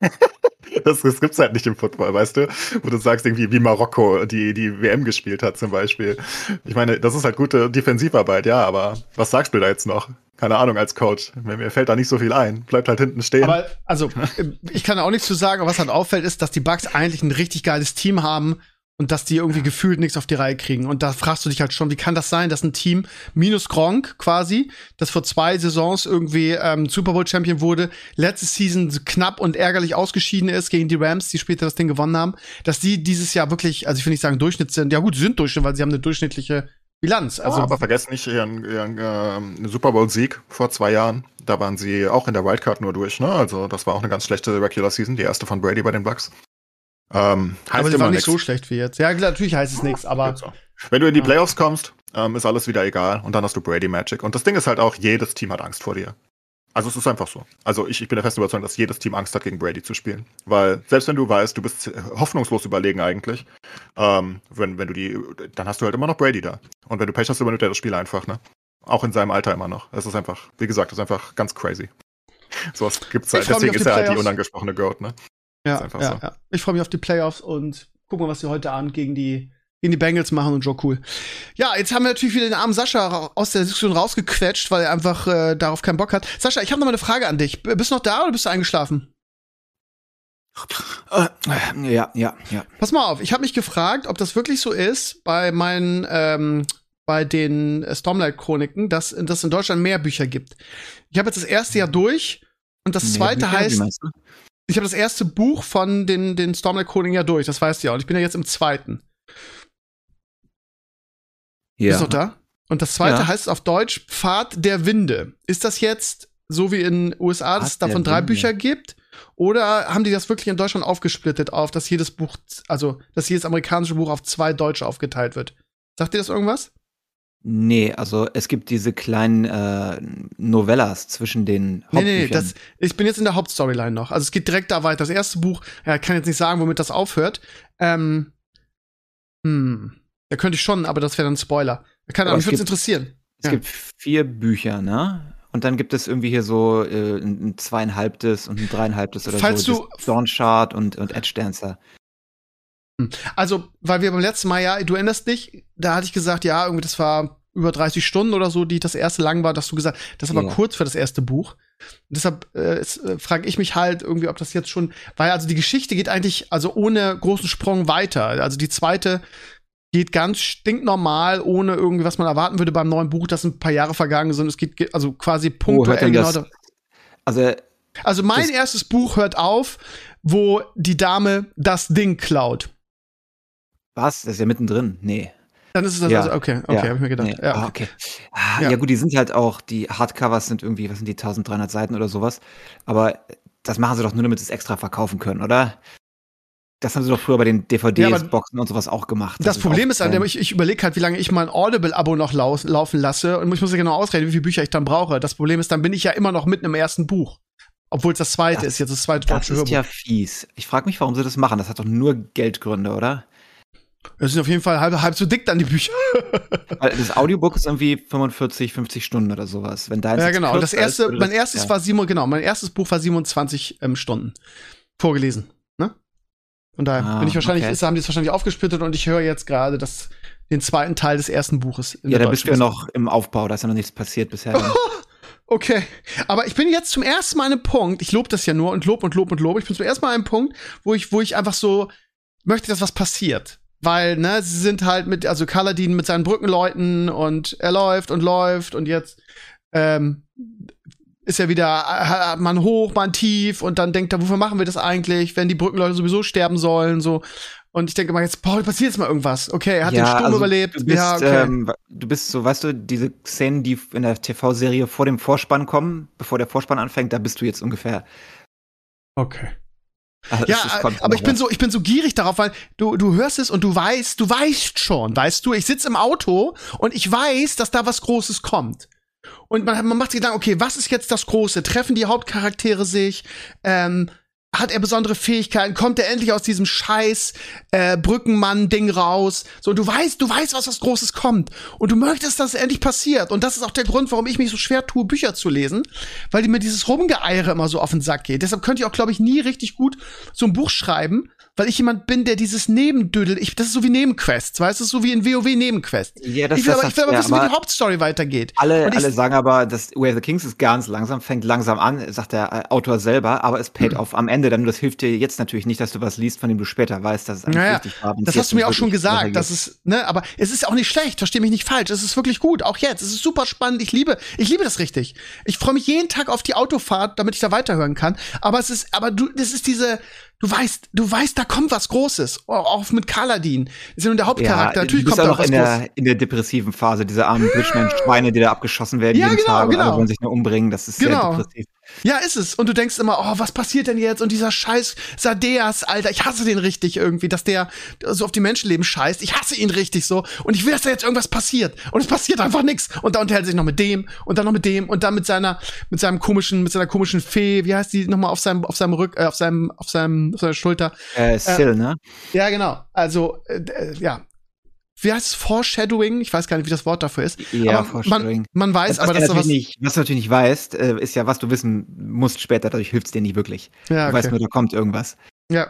S3: das, das gibt's halt nicht im Football, weißt du? Wo du sagst, irgendwie wie Marokko die, die WM gespielt hat zum Beispiel. Ich meine, das ist halt gute Defensivarbeit, ja, aber was sagst du da jetzt noch? Keine Ahnung, als Coach. Mir fällt da nicht so viel ein. Bleibt halt hinten stehen.
S2: Aber, also, ich kann auch nichts zu sagen, aber was halt auffällt, ist, dass die Bugs eigentlich ein richtig geiles Team haben, und dass die irgendwie gefühlt nichts auf die Reihe kriegen. Und da fragst du dich halt schon, wie kann das sein, dass ein Team minus Gronk quasi, das vor zwei Saisons irgendwie ähm, Super Bowl Champion wurde, letzte Season knapp und ärgerlich ausgeschieden ist gegen die Rams, die später das Ding gewonnen haben, dass die dieses Jahr wirklich, also ich will nicht sagen Durchschnitt sind, ja gut, sie sind Durchschnitt, weil sie haben eine durchschnittliche Bilanz. Also,
S3: oh, aber vergessen nicht ihren, ihren äh, Super Bowl Sieg vor zwei Jahren. Da waren sie auch in der Wildcard nur durch, ne? Also das war auch eine ganz schlechte Regular Season, die erste von Brady bei den Bucks.
S2: Ähm, aber sie war nicht so schlecht wie jetzt. Ja, natürlich heißt es nichts, aber.
S3: Wenn du in die Playoffs kommst, ähm, ist alles wieder egal und dann hast du Brady Magic. Und das Ding ist halt auch, jedes Team hat Angst vor dir. Also es ist einfach so. Also ich, ich bin der festen Überzeugung, dass jedes Team Angst hat, gegen Brady zu spielen. Weil selbst wenn du weißt, du bist hoffnungslos überlegen eigentlich, ähm, wenn, wenn du die, dann hast du halt immer noch Brady da. Und wenn du Pech hast, übernimmt er das Spiel einfach, ne? Auch in seinem Alter immer noch. Es ist einfach, wie gesagt, es ist einfach ganz crazy. Sowas gibt's halt. Deswegen ist er halt die unangesprochene Goat, ne?
S2: Ja, ja, so. ja. Ich freue mich auf die Playoffs und guck mal, was sie heute Abend gegen die, gegen die Bengals machen und Joe Cool. Ja, jetzt haben wir natürlich wieder den armen Sascha aus der Diskussion rausgequetscht, weil er einfach äh, darauf keinen Bock hat. Sascha, ich habe noch mal eine Frage an dich. Bist du noch da oder bist du eingeschlafen?
S4: Äh, ja, ja, ja.
S2: Pass mal auf, ich habe mich gefragt, ob das wirklich so ist bei meinen, ähm, bei den äh, Stormlight-Chroniken, dass dass es in Deutschland mehr Bücher gibt. Ich habe jetzt das erste Jahr durch und das zweite
S4: Bücher,
S2: heißt? Ich habe das erste Buch von den, den Stormlight-Chroniken ja durch, das weißt du ja. Und ich bin ja jetzt im zweiten.
S4: Ja.
S2: Bist du noch da? Und das zweite
S4: Ja.
S2: heißt auf Deutsch Pfad der Winde. Ist das jetzt so wie in USA, dass es davon drei
S4: Winde.
S2: Bücher gibt? Oder haben die das wirklich in Deutschland aufgesplittet auf, dass jedes Buch, also dass jedes amerikanische Buch auf zwei deutsche aufgeteilt wird? Sagt dir das irgendwas?
S4: Nee, also es gibt diese kleinen äh, Novellas zwischen den
S2: Nee,
S4: Hauptbüchern.
S2: nee, nee, das, ich bin jetzt in der Hauptstoryline noch. Also es geht direkt da weiter. Das erste Buch, ja, kann jetzt nicht sagen, womit das aufhört. Ähm, hm, da könnte ich schon, aber das wäre dann ein Spoiler. Keine Ahnung, mich
S4: es
S2: würde
S4: gibt-
S2: interessieren.
S4: Es
S2: Ja.
S4: gibt vier Bücher, ne? Und dann gibt es irgendwie hier so äh, ein ein zweieinhalbtes und ein dreieinhalbtes oder
S2: Falls
S4: so.
S2: du-
S4: Dawn Shard und, und Edge Dancer.
S2: Also, weil wir beim letzten Mal, ja, du erinnerst dich, da hatte ich gesagt, ja, irgendwie, das war über 30 Stunden oder so, die das erste lang war, dass du gesagt, das ist aber
S4: Ja.
S2: kurz für das erste Buch. Und deshalb äh, äh, frage ich mich halt irgendwie, ob das jetzt schon, weil also die Geschichte geht eigentlich, also ohne großen Sprung weiter. Also die zweite geht ganz stinknormal, ohne irgendwie, was man erwarten würde beim neuen Buch, dass ein paar Jahre vergangen sind. Es geht ge- also quasi punktuell genau.
S4: das?
S2: da-
S4: Also
S2: Also mein erstes Buch hört auf, wo die Dame das Ding klaut.
S4: Was? Das ist ja mittendrin. Nee.
S2: Dann ist es das,
S4: Ja.
S2: also, okay, okay,
S4: Ja.
S2: habe ich mir gedacht.
S4: Nee.
S2: Ja,
S4: Ah,
S2: okay.
S4: Ah,
S2: Ja.
S4: ja. gut, die sind halt auch, die Hardcovers sind irgendwie, was sind die, 1300 Seiten oder sowas. Aber das machen sie doch nur, damit sie es extra verkaufen können, oder? Das haben sie doch früher bei den DVDs,
S2: Ja,
S4: und sowas auch gemacht.
S2: Das Problem ist an dem, ich, ich überlege halt, wie lange ich mein Audible-Abo noch laus, laufen lasse und ich muss ja genau ausrechnen, wie viele Bücher ich dann brauche. Das Problem ist, dann bin ich ja immer noch mitten im ersten Buch. Obwohl es das zweite
S4: Das-
S2: ist, jetzt das zweite
S4: Das ist
S2: Hörbuch.
S4: ja fies. Ich frage mich, warum sie das machen. Das hat doch nur Geldgründe, oder?
S2: Das sind auf jeden Fall halb, halb so dick dann die Bücher.
S4: Das Audiobook ist irgendwie 45, 50 Stunden oder sowas. Wenn deins
S2: ja, genau. Und das erste, mein erstes
S4: ja.
S2: war Simon, genau, mein erstes Buch war 27 ähm, Stunden vorgelesen. Ne? Von daher
S4: Ah,
S2: bin ich wahrscheinlich,
S4: okay.
S2: ist, haben die es wahrscheinlich aufgesplittet und ich höre jetzt gerade das, den zweiten Teil des ersten Buches.
S4: Ja, da bist du ja noch im Aufbau, da ist ja noch nichts passiert bisher.
S2: Okay, aber ich bin jetzt zum ersten Mal an einem Punkt, ich lobe das ja nur und lob und lob und lob, ich bin zum ersten Mal an einem Punkt, wo ich, wo ich einfach so möchte, dass was passiert. Weil, ne, sie sind halt mit, also Kaladin mit seinen Brückenleuten und er läuft und läuft und jetzt ähm, ist er wieder man hoch, man tief und dann denkt er, wofür machen wir das eigentlich, wenn die Brückenleute sowieso sterben sollen, so. Und ich denke mal jetzt, boah, passiert jetzt mal irgendwas. Okay, er hat den Sturm
S4: also
S2: überlebt.
S4: Du bist,
S2: ja, okay.
S4: ähm, du bist so, weißt du, diese Szenen, die in der TV-Serie vor dem Vorspann kommen, bevor der Vorspann anfängt, da bist du jetzt ungefähr.
S2: okay.
S4: Also
S2: Ja, aber ich bin so, ich bin so gierig darauf, weil du, du hörst es und du weißt, du weißt schon, weißt du, ich sitze im Auto und ich weiß, dass da was Großes kommt. Und man, man macht sich Gedanken, okay, was ist jetzt das Große? Treffen die Hauptcharaktere sich? Ähm, hat er besondere Fähigkeiten? Kommt er endlich aus diesem scheiß äh, Brückenmann-Ding raus? So, du weißt, du weißt, was was Großes kommt. Und du möchtest, dass es endlich passiert. Und das ist auch der Grund, warum ich mich so schwer tue, Bücher zu lesen, weil mir dieses Rumgeeiere immer so auf den Sack geht. Deshalb könnte ich auch, glaube ich, nie richtig gut so ein Buch schreiben, weil ich jemand bin, der dieses Nebendödel, ich, das ist so wie Nebenquests, weißt du, das so wie in WoW Nebenquests.
S4: Ja, das-
S2: ich will
S4: das
S2: aber, ich will
S4: hast-
S2: aber
S4: ja,
S2: wissen, wie
S4: aber
S2: die Hauptstory weitergeht.
S4: Alle,
S2: ich-
S4: alle sagen aber, das Way of the Kings ist ganz langsam, fängt langsam an, sagt der äh, Autor selber, aber es paid
S2: Mhm.
S4: off am Ende. Dann das hilft dir jetzt natürlich nicht, dass du was liest, von dem du später weißt, dass es eigentlich
S2: Naja,
S4: richtig war.
S2: das hast du mir auch schon gesagt, dass es, ne, aber es ist auch nicht schlecht, versteh mich nicht falsch, es ist wirklich gut, auch jetzt, es ist super spannend, ich liebe, ich liebe das richtig. Ich freue mich jeden Tag auf die Autofahrt, damit ich da weiterhören kann, aber es ist, aber du, das ist diese, du weißt, du weißt, da kommt was Großes, auch mit Kaladin, ist ja nun der Hauptcharakter,
S4: ja,
S2: natürlich kommt da
S4: auch
S2: was
S4: in
S2: Großes.
S4: der, in der depressiven Phase, diese armen Bridgeman-Schweine, die da abgeschossen werden
S2: Ja,
S4: jeden
S2: genau,
S4: Tag und
S2: genau.
S4: alle wollen sich nur umbringen. Das ist
S2: Genau.
S4: sehr depressiv.
S2: Ja, ist es. Und du denkst immer, oh, was passiert denn jetzt? Und dieser scheiß Sadeas, Alter, ich hasse den richtig irgendwie, dass der so auf die Menschenleben scheißt. Ich hasse ihn richtig so. Und ich will, dass da jetzt irgendwas passiert. Und es passiert einfach nichts. Und da unterhält er sich noch mit dem und dann noch mit dem und dann mit seiner, mit seinem komischen, mit seiner komischen Fee, wie heißt die nochmal auf seinem, auf seinem Rück, äh, auf seinem, auf seinem, auf seiner Schulter.
S4: Äh, Sil, ne?
S2: Ja, genau. Also, äh, äh, ja. Wie heißt es? Foreshadowing? Ich weiß gar nicht, wie das Wort dafür ist.
S4: Ja,
S2: aber
S4: Foreshadowing.
S2: man, man weiß,
S4: was,
S2: aber
S4: du
S2: dass da was.
S4: nicht, was du natürlich nicht weißt, äh, ist ja, was du wissen musst später, dadurch hilft es dir nicht wirklich.
S2: Ja,
S4: Du weißt
S2: okay.
S4: nur, da kommt irgendwas.
S2: Ja.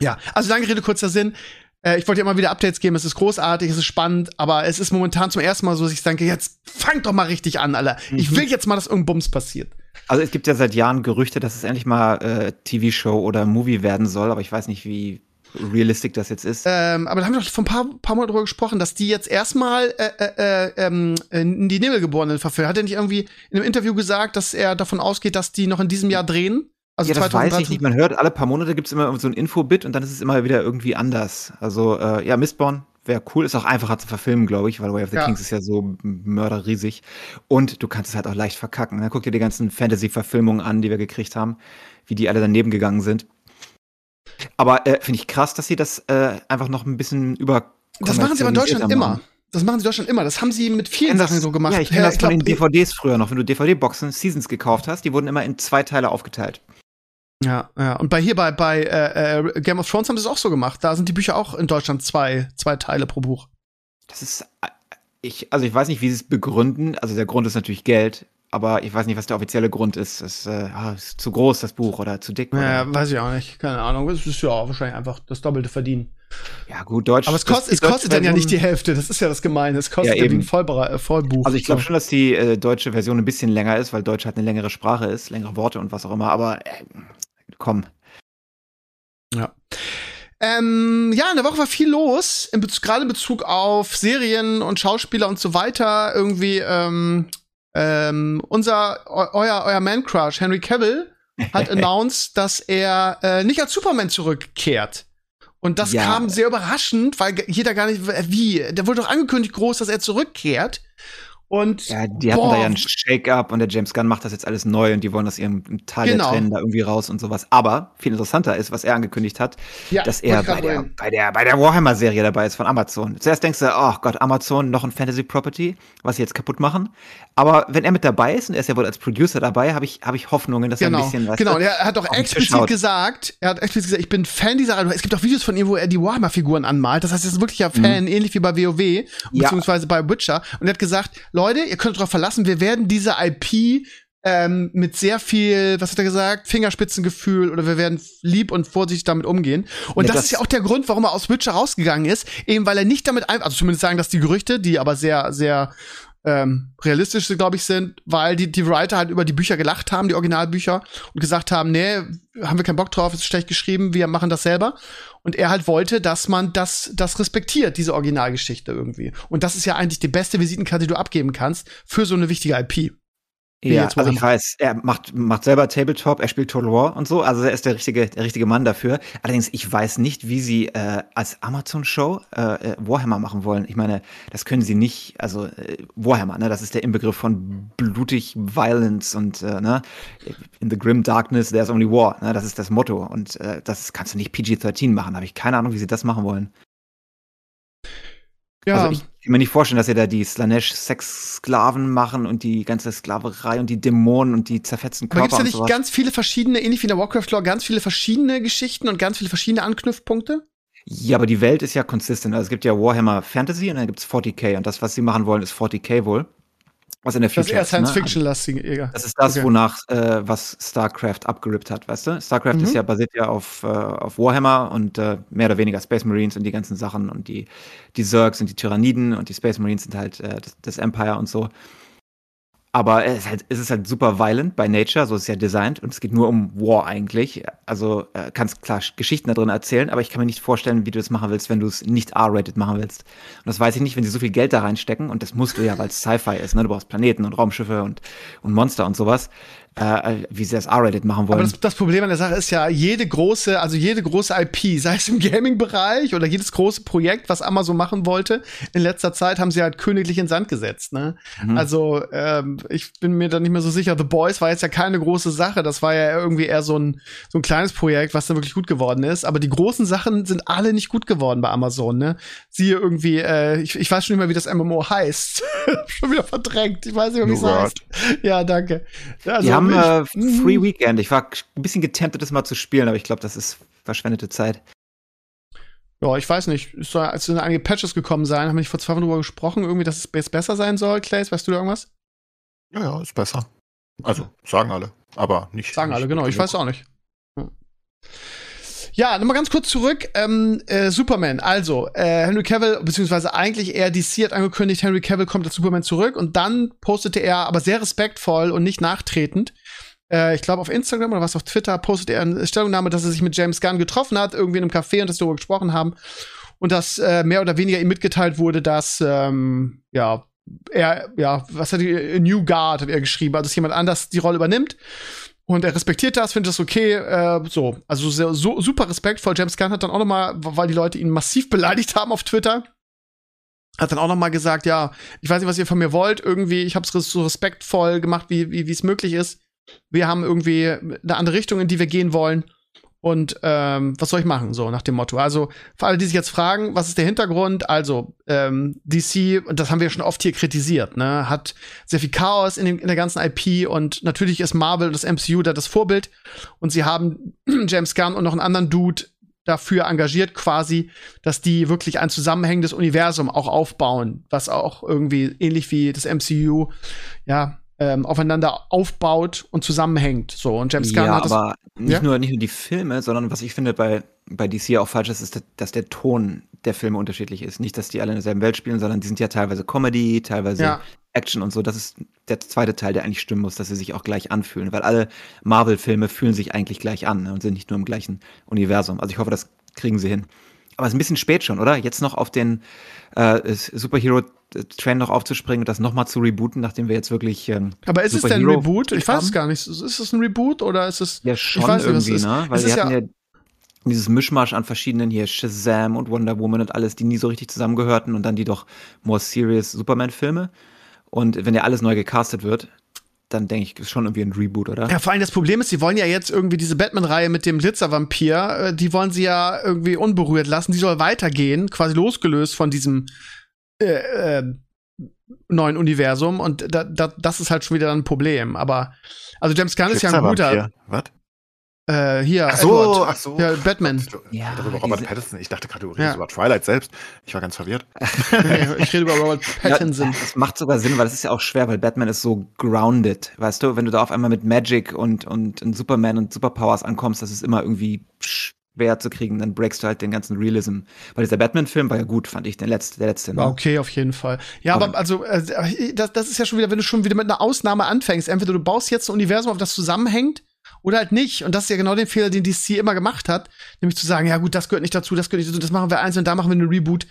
S2: Ja, also lange Rede, kurzer Sinn. Äh, ich wollte ja immer wieder Updates geben, es ist großartig, es ist spannend, aber es ist momentan zum ersten Mal so, dass ich denke, jetzt fang doch mal richtig an, Alter. Ich
S4: Mhm.
S2: will jetzt mal, dass irgendein Bums passiert.
S4: Also es gibt ja seit Jahren Gerüchte, dass es endlich mal äh, TV-Show oder Movie werden soll, aber ich weiß nicht, wie realistisch das jetzt ist.
S2: Ähm, aber da haben wir doch vor ein paar, paar Monaten drüber gesprochen, dass die jetzt erstmal äh, äh, äh, ähm, in die Nebelgeborenen verfilmen. Hat er nicht irgendwie in einem Interview gesagt, dass er davon ausgeht, dass die noch in diesem Jahr drehen? Also
S4: ja, das weiß ich
S2: 2013?
S4: nicht. Man hört, alle paar Monate gibt's immer so ein Infobit und dann ist es immer wieder irgendwie anders. Also, äh, ja, Mistborn wäre cool, ist auch einfacher zu verfilmen, glaube ich, weil Way of the
S2: Ja.
S4: Kings ist ja so mörderriesig. Und du kannst es halt auch leicht verkacken. Ne? Guck dir die ganzen Fantasy-Verfilmungen an, die wir gekriegt haben, wie die alle daneben gegangen sind. Aber äh, finde ich krass, dass sie das äh, einfach noch ein bisschen über.
S2: Das machen sie aber in Deutschland immer.
S4: machen.
S2: Das machen sie in Deutschland immer. Das haben sie mit
S4: Ich
S2: vielen
S4: kenn
S2: Sachen
S4: das-
S2: so gemacht.
S4: Ja, ich kenne das von den
S2: glaub,
S4: DVDs früher noch. Wenn du DVD-Boxen, Seasons gekauft hast, die wurden immer in zwei Teile aufgeteilt.
S2: Ja, ja. Und bei hier bei, bei äh, äh, Game of Thrones haben sie es auch so gemacht. Da sind die Bücher auch in Deutschland zwei, zwei Teile pro Buch.
S4: Das ist, äh, ich, also ich weiß nicht, wie sie es begründen. Also der Grund ist natürlich Geld, aber ich weiß nicht, was der offizielle Grund ist. Es äh, ah, ist zu groß, das Buch, oder zu dick. Oder,
S2: Ja, weiß ich auch nicht. Keine Ahnung. Es ist ja wahrscheinlich einfach das doppelte Verdienen.
S4: ja gut, Deutsch.
S2: Aber es, kost, es kostet dann ja nicht die Hälfte. Das ist ja das Gemeine. Es kostet
S4: Ja,
S2: ja, wie ein
S4: eben.
S2: Vollbere äh, Vollbuch.
S4: Also ich glaube
S2: So.
S4: schon, dass die äh, deutsche Version ein bisschen länger ist, weil Deutsch halt eine längere Sprache ist, längere Worte und was auch immer. Aber äh, komm,
S2: Ähm, ja, in der Woche war viel los, gerade in Bezug auf Serien und Schauspieler und so weiter. Irgendwie, ähm, ähm, unser, eu euer, euer Man-Crush, Henry Cavill, hat announced, dass er äh, nicht als Superman zurückkehrt. Und das
S4: Ja.
S2: kam sehr überraschend, weil jeder gar nicht, wie, der wurde doch angekündigt groß, dass er zurückkehrt. Und
S4: ja, die hatten
S2: boah,
S4: da ja einen Shake-up und der James Gunn macht das jetzt alles neu und die wollen aus ihrem Teil
S2: Genau.
S4: der Tränen da irgendwie raus und sowas. Aber viel interessanter ist, was er angekündigt hat,
S2: ja,
S4: dass er bei der, bei der, bei der Warhammer-Serie dabei ist von Amazon. Zuerst denkst du, oh Gott, Amazon, noch ein Fantasy-Property, was sie jetzt kaputt machen. Aber wenn er mit dabei ist, und er ist ja wohl als Producer dabei, habe ich, hab ich Hoffnungen, dass er ein
S2: Genau,
S4: bisschen was
S2: genau. Und er hat doch explizit gesagt, er hat explizit gesagt, ich bin Fan dieser. Es gibt auch Videos von ihm, wo er die Warhammer-Figuren anmalt. Das heißt, er ist wirklich ein Fan, ähnlich wie bei WoW,
S4: Mhm. Ja.
S2: beziehungsweise bei Witcher. Und er hat gesagt, Leute, ihr könnt darauf verlassen, wir werden diese IP ähm, mit sehr viel, was hat er gesagt, Fingerspitzengefühl oder wir werden lieb und vorsichtig damit umgehen. Und
S4: Ja,
S2: das,
S4: das-
S2: ist ja auch der Grund, warum er aus Witcher rausgegangen ist, eben weil er nicht damit, ein also zumindest sagen das die Gerüchte, die aber sehr, sehr ähm, realistisch, glaube ich, sind, weil die, die Writer halt über die Bücher gelacht haben, die Originalbücher, und gesagt haben, nee, haben wir keinen Bock drauf, ist schlecht geschrieben, wir machen das selber. Und er halt wollte, dass man das, das respektiert, diese Originalgeschichte irgendwie. Und das ist ja eigentlich die beste Visitenkarte, die du abgeben kannst für so eine wichtige IP. Wie
S4: Ja, also ich weiß, er macht, macht selber Tabletop, er spielt Total War und so, also er ist der richtige, der richtige Mann dafür. Allerdings, ich weiß nicht, wie sie äh, als Amazon-Show äh, äh, Warhammer machen wollen. Ich meine, das können sie nicht, also äh, Warhammer, ne, das ist der Inbegriff von blutig Violence und äh, ne, in the grim darkness there's only war, ne, das ist das Motto und äh, das kannst du nicht PG-13 machen, habe ich keine Ahnung, wie sie das machen wollen.
S2: Ja,
S4: Also ich kann mir nicht vorstellen, dass sie da die Slanesh-Sex-Sklaven machen und die ganze Sklaverei und die Dämonen und die zerfetzten
S2: aber
S4: Körper
S2: gibt's da nicht
S4: sowas.
S2: ganz viele verschiedene, ähnlich wie in der Warcraft-Lore, ganz viele verschiedene Geschichten und ganz viele verschiedene Anknüpfpunkte?
S4: Ja, aber die Welt ist ja consistent. Also es gibt ja Warhammer Fantasy und dann gibt's 40k und das, was sie machen wollen, ist 40k wohl. Was in der
S2: Das
S4: Future
S2: ist eher
S4: ist, ne?
S2: Science-Fiction-lastige, egal.
S4: Das ist das,
S2: Okay.
S4: wonach äh, was StarCraft abgerippt hat, weißt du? StarCraft
S2: Mhm.
S4: ist ja basiert ja auf, äh, auf Warhammer und äh, mehr oder weniger Space Marines und die ganzen Sachen und die, die Zergs und die Tyranniden und die Space Marines sind halt äh, das, das Empire und so. Aber es ist, halt, es ist halt super violent by nature, so ist es ja designt und es geht nur um War eigentlich. Also äh, kannst klar Geschichten da drin erzählen, aber ich kann mir nicht vorstellen, wie du das machen willst, wenn du es nicht R-rated machen willst. Und das weiß ich nicht, wenn sie so viel Geld da reinstecken und das musst du ja, weil es Sci-Fi ist, ne? Du brauchst Planeten und Raumschiffe und, und Monster und sowas, äh, wie sie das R-rated machen
S2: Aber
S4: wollen.
S2: das, das Problem an der Sache ist ja, jede große, also jede große IP, sei es im Gaming-Bereich oder jedes große Projekt, was Amazon machen wollte, in letzter Zeit haben sie halt königlich in Sand gesetzt. Ne?
S4: Mhm.
S2: Also ähm, ich bin mir da nicht mehr so sicher. The Boys war jetzt ja keine große Sache. Das war ja irgendwie eher so ein, so ein kleines Projekt, was dann wirklich gut geworden ist. Aber die großen Sachen sind alle nicht gut geworden bei Amazon. Ne? Siehe irgendwie, äh, ich, ich weiß schon nicht mehr, wie das MMO heißt. schon wieder verdrängt. Ich weiß nicht mehr, wie es heißt. Ja, danke. Also,
S4: die haben äh,
S2: ich- Mhm.
S4: Free Weekend. Ich war ein bisschen getemptet, das mal zu spielen, aber ich glaube, das ist verschwendete Zeit.
S2: Ja, ich weiß nicht. Es soll, es sollen einige Patches gekommen sein. Haben wir nicht vor zwei Wochen darüber gesprochen, irgendwie, dass es jetzt besser sein soll, Clays? Weißt du da irgendwas?
S3: Ja, ja, ist besser. Also, sagen alle. Aber nicht.
S2: Sagen
S3: nicht
S2: alle, genau. Ich weiß auch nicht. Ja. Ja, nochmal ganz kurz zurück. Ähm, äh, Superman. Also, äh, Henry Cavill, beziehungsweise eigentlich eher DC hat angekündigt, Henry Cavill kommt als Superman zurück und dann postete er aber sehr respektvoll und nicht nachtretend. Äh, ich glaube auf Instagram oder was auf Twitter postete er eine Stellungnahme, dass er sich mit James Gunn getroffen hat, irgendwie in einem Café und dass darüber gesprochen haben. Und dass äh, mehr oder weniger ihm mitgeteilt wurde, dass ähm, ja, er, ja, was hat A New Guard hat er geschrieben, also dass jemand anders die Rolle übernimmt. Und er respektiert das, findet das okay, äh, so. Also sehr, so, super respektvoll. James Gunn hat dann auch noch mal, weil die Leute ihn massiv beleidigt haben auf Twitter, hat dann auch noch mal gesagt, ja, ich weiß nicht, was ihr von mir wollt, irgendwie, ich habe es so respektvoll gemacht, wie wie es möglich ist. Wir haben irgendwie eine andere Richtung, in die wir gehen wollen. Und ähm, was soll ich machen? So nach dem Motto. Also für alle, die sich jetzt fragen, was ist der Hintergrund? Also ähm, DC, und das haben wir schon oft hier kritisiert, ne, hat sehr viel Chaos in, dem, in der ganzen IP und natürlich ist Marvel das MCU da das Vorbild. Und sie haben James Gunn und noch einen anderen Dude dafür engagiert, quasi, dass die wirklich ein zusammenhängendes Universum auch aufbauen, was auch irgendwie ähnlich wie das MCU, ja, ähm, aufeinander aufbaut und zusammenhängt. So und James Gunn
S4: ja,
S2: hat das
S4: aber nicht,
S2: Ja?
S4: nur, nicht nur die Filme, sondern was ich finde bei, bei DC auch falsch ist, ist, dass- der Ton der Filme unterschiedlich ist. Nicht, dass die alle in derselben Welt spielen, sondern die sind ja teilweise Comedy, teilweise
S2: Ja.
S4: Action und so. Das ist der zweite Teil, der eigentlich stimmen muss, dass sie sich auch gleich anfühlen. Weil alle Marvel-Filme fühlen sich eigentlich gleich an ne, und sind nicht nur im gleichen Universum. Also ich hoffe, das kriegen sie hin. Aber es ist ein bisschen spät schon, oder? Jetzt noch auf den äh, Superhero-Train noch aufzuspringen und das nochmal zu rebooten, nachdem wir jetzt wirklich. Ähm,
S2: Aber ist es denn ein Reboot? Ich weiß es gar nicht. Ist es ein Reboot oder ist es
S4: Ja, schon
S2: weiß nicht, was
S4: irgendwie,
S2: ist.
S4: ne? Weil
S2: Es
S4: sie
S2: ist
S4: hatten
S2: ja-
S4: ja, dieses Mischmasch an verschiedenen hier Shazam und Wonder Woman und alles, die nie so richtig zusammengehörten und dann die doch more serious Superman-Filme. Und wenn ja alles neu gecastet wird, dann denke ich, ist schon irgendwie ein Reboot, oder?
S2: Ja, vor allem das Problem ist, sie wollen ja jetzt irgendwie diese Batman-Reihe mit dem Glitzervampir, äh, die wollen sie ja irgendwie unberührt lassen. Die soll weitergehen, quasi losgelöst von diesem äh, äh, neuen Universum. Und da, da, das ist halt schon wieder ein Problem. Aber also James Gunn ist ja ein guter.
S3: Was?
S2: Äh, hier,
S3: Ach so,
S2: Edward.
S3: ach so.
S2: Ja, Batman.
S3: Ich
S4: Ja,
S3: dachte über Robert Pattinson. Ich dachte gerade, du
S2: Ja.
S3: redest über Twilight selbst. Ich war ganz verwirrt.
S2: Nee, ich rede über Robert Pattinson.
S4: Ja, das macht sogar Sinn, weil das ist ja auch schwer, weil Batman ist so grounded. Weißt du, wenn du da auf einmal mit Magic und, und, und Superman und Superpowers ankommst, das ist immer irgendwie schwer zu kriegen. Dann breakst du halt den ganzen Realism. Weil dieser Batman-Film war ja gut, fand ich, der letzte. Der letzte ne?
S2: Okay, auf jeden Fall. Ja, aber also, äh, das, das ist ja schon wieder, wenn du schon wieder mit einer Ausnahme anfängst. Entweder du baust jetzt ein Universum, auf das zusammenhängt, oder halt nicht. Und das ist ja genau der Fehler, den DC immer gemacht hat. Nämlich zu sagen, ja gut, das gehört nicht dazu, das gehört nicht dazu, das machen wir einzeln, da machen wir einen Reboot.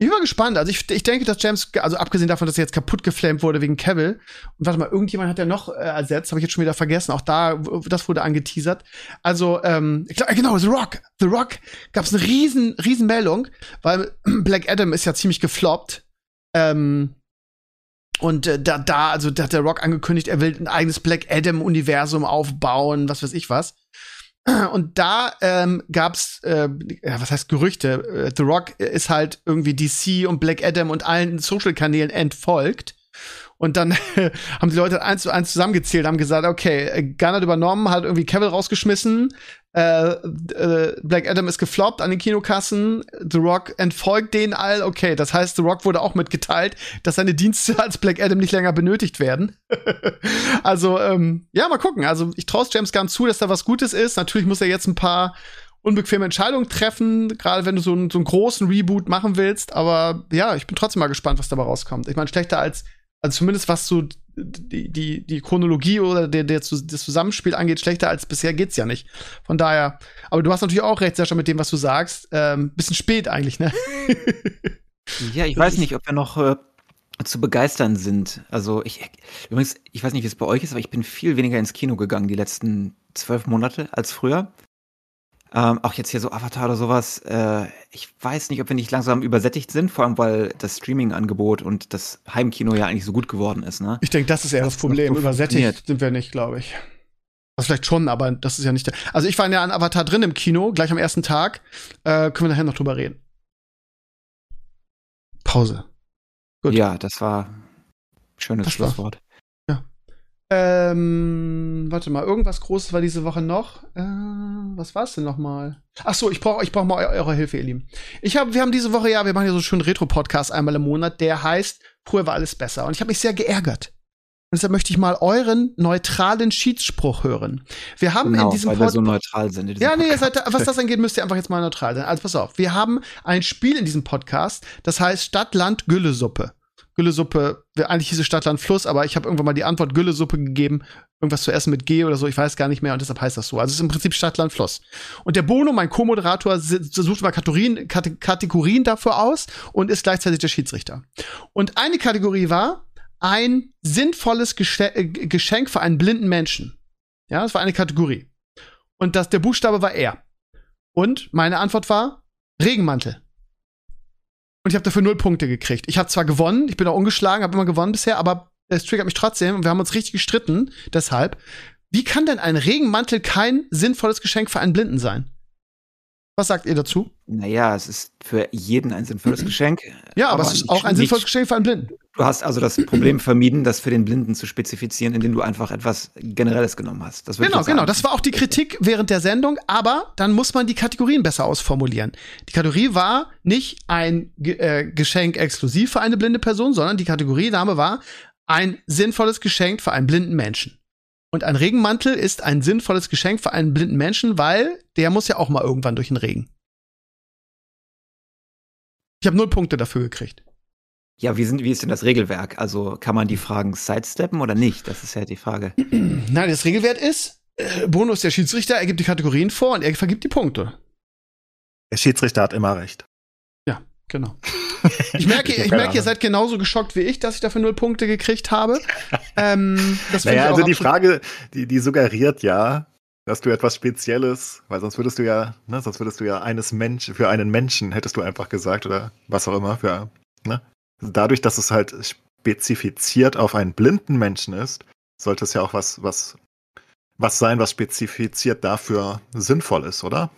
S2: Ich bin mal gespannt. Also ich, ich denke, dass James, also abgesehen davon, dass er jetzt kaputt geflamed wurde wegen Cavill. Und warte mal, irgendjemand hat ja noch äh, ersetzt, habe ich jetzt schon wieder vergessen. Auch da, das wurde angeteasert. Also, ähm, ich glaub, äh, genau, The Rock. The Rock gab es eine riesen, riesen Meldung, weil Black Adam ist ja ziemlich gefloppt. Ähm, und äh, da, da, also da hat der Rock angekündigt, er will ein eigenes Black Adam-Universum aufbauen, was weiß ich was. Und da ähm, gab's, äh, ja, was heißt Gerüchte? Äh, The Rock ist halt irgendwie DC und Black Adam und allen Social-Kanälen entfolgt. Und dann haben die Leute eins zu eins zusammengezählt, haben gesagt, okay, äh, Gunn hat übernommen, hat irgendwie Cavill rausgeschmissen, äh, äh, Black Adam ist gefloppt an den Kinokassen, The Rock entfolgt denen all, okay, das heißt, The Rock wurde auch mitgeteilt, dass seine Dienste als Black Adam nicht länger benötigt werden. also, ähm, ja, mal gucken. Also, ich traue James Gunn zu, dass da was Gutes ist. Natürlich muss er jetzt ein paar unbequeme Entscheidungen treffen, gerade wenn du so einen, so einen großen Reboot machen willst. Aber ja, ich bin trotzdem mal gespannt, was dabei rauskommt. Ich meine, schlechter als, also zumindest was so die, die, die Chronologie oder der, der, das Zusammenspiel angeht, schlechter als bisher geht's ja nicht. Von daher, aber du hast natürlich auch recht, Sascha, mit dem, was du sagst. Ähm, bisschen spät eigentlich, ne?
S4: Ja, ich weiß nicht, ob wir noch äh, zu begeistern sind. Also ich, übrigens, ich weiß nicht, wie es bei euch ist, aber ich bin viel weniger ins Kino gegangen die letzten zwölf Monate als früher. Ähm, auch jetzt hier so Avatar oder sowas. Äh, ich weiß nicht, ob wir nicht langsam übersättigt sind, vor allem weil das Streaming-Angebot und das Heimkino ja eigentlich so gut geworden ist, ne?
S2: Ich denke, das ist eher das
S4: noch
S2: Problem. Übersättigt sind wir nicht, glaube ich. Also vielleicht schon, aber das ist ja nicht der. Also ich war ja an Avatar drin im Kino, gleich am ersten Tag. Äh, können wir nachher noch drüber reden. Pause. Gut.
S4: Ja, das war ein schönes
S2: Das war-
S4: Schlusswort.
S2: Ähm, warte mal, irgendwas Großes war diese Woche noch. Äh, was war's denn noch mal? Ach so, ich brauche ich brauch mal eu eure Hilfe, ihr Lieben. Ich hab, wir haben diese Woche ja, wir machen ja so einen schönen Retro-Podcast einmal im Monat, der heißt Früher war alles besser. Und ich habe mich sehr geärgert. Und deshalb möchte ich mal euren neutralen Schiedsspruch hören. Wir haben
S4: Genau,
S2: in diesem
S4: weil wir
S2: Pod
S4: so neutral sind.
S2: ja, nee, seid, was das angeht, müsst ihr einfach jetzt mal neutral sein. Also pass auf, wir haben ein Spiel in diesem Podcast, das heißt Stadt, Land, Güllesuppe. Güllesuppe, eigentlich hieß es Stadt, Land, Fluss, aber ich habe irgendwann mal die Antwort Güllesuppe gegeben, irgendwas zu essen mit G oder so, ich weiß gar nicht mehr und deshalb heißt das so. Also es ist im Prinzip Stadt, Land, Fluss. Und der Bono, mein Co-Moderator, sucht mal Kategorien, Kate- Kategorien dafür aus und ist gleichzeitig der Schiedsrichter. Und eine Kategorie war ein sinnvolles äh, Geschenk für einen blinden Menschen. Ja, das war eine Kategorie. Und das, der Buchstabe war R. Und meine Antwort war Regenmantel. Und ich habe dafür null Punkte gekriegt. Ich habe zwar gewonnen, ich bin auch ungeschlagen, habe immer gewonnen bisher, aber es triggert mich trotzdem und wir haben uns richtig gestritten. Deshalb, wie kann denn ein Regenmantel kein sinnvolles Geschenk für einen Blinden sein? Was sagt ihr dazu?
S4: Naja, es ist für jeden ein sinnvolles Geschenk.
S2: Ja, aber, es ist auch ein
S4: nicht-
S2: sinnvolles Geschenk für einen Blinden.
S4: Du hast also das Problem vermieden, das für den Blinden zu spezifizieren, indem du einfach etwas Generelles genommen hast.
S2: Genau, genau. Das war auch die Kritik während der Sendung, aber dann muss man die Kategorien besser ausformulieren. Die Kategorie war nicht ein äh, Geschenk exklusiv für eine blinde Person, sondern die Kategoriename war ein sinnvolles Geschenk für einen blinden Menschen. Und ein Regenmantel ist ein sinnvolles Geschenk für einen blinden Menschen, weil der muss ja auch mal irgendwann durch den Regen. Ich habe null Punkte dafür gekriegt.
S4: Ja, wie, sind, wie ist denn das Regelwerk? Also kann man die Fragen sidesteppen oder nicht? Das ist ja die Frage.
S2: Nein, das Regelwert ist, äh, Bono ist der Schiedsrichter, er gibt die Kategorien vor und er vergibt die Punkte.
S3: Der Schiedsrichter hat immer recht.
S2: Ja, genau. Ich merke, ich merke, ihr seid genauso geschockt wie ich, dass ich dafür null Punkte gekriegt habe. ähm, das
S3: Naja, also die Frage, die, die suggeriert ja, dass du etwas Spezielles, weil sonst würdest du ja, ne, sonst würdest du ja eines Mensch, für einen Menschen hättest du einfach gesagt oder was auch immer, für, ne? Dadurch, dass es halt spezifiziert auf einen blinden Menschen ist, sollte es ja auch was, was, was sein, was spezifiziert dafür sinnvoll ist, oder?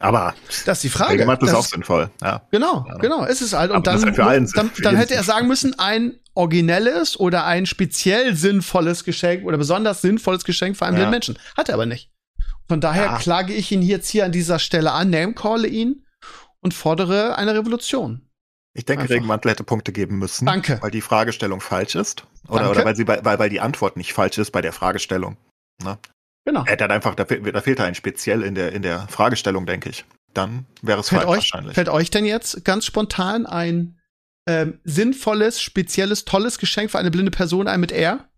S3: Aber
S2: Das ist die Frage.
S3: Regenmantel ist
S2: Das
S3: auch sinnvoll, ja.
S2: Genau,
S3: Ja.
S2: genau. Es ist halt. Und
S3: das
S2: dann,
S3: halt für allen
S2: dann, dann hätte er sagen müssen, ein originelles oder ein speziell sinnvolles Geschenk oder besonders sinnvolles Geschenk für einen
S3: Ja.
S2: blinden Menschen. Hat er aber nicht. Von daher
S3: Ja.
S2: klage ich ihn jetzt hier an dieser Stelle an, namecalle ihn und fordere eine Revolution.
S3: Ich denke,
S2: Einfach.
S3: Regenmantel hätte Punkte geben müssen.
S2: Danke.
S3: Weil die Fragestellung falsch ist. Oder,
S2: Danke.
S3: oder weil, sie weil, weil die Antwort nicht falsch ist bei der Fragestellung.
S2: Genau.
S3: Er hat halt einfach, da, da fehlt ein speziell in der, in der Fragestellung, denke ich. Dann wäre es
S2: Fällt
S3: falsch
S2: euch,
S3: wahrscheinlich.
S2: fällt euch denn jetzt ganz spontan ein ähm, sinnvolles, spezielles, tolles Geschenk für eine blinde Person ein mit R?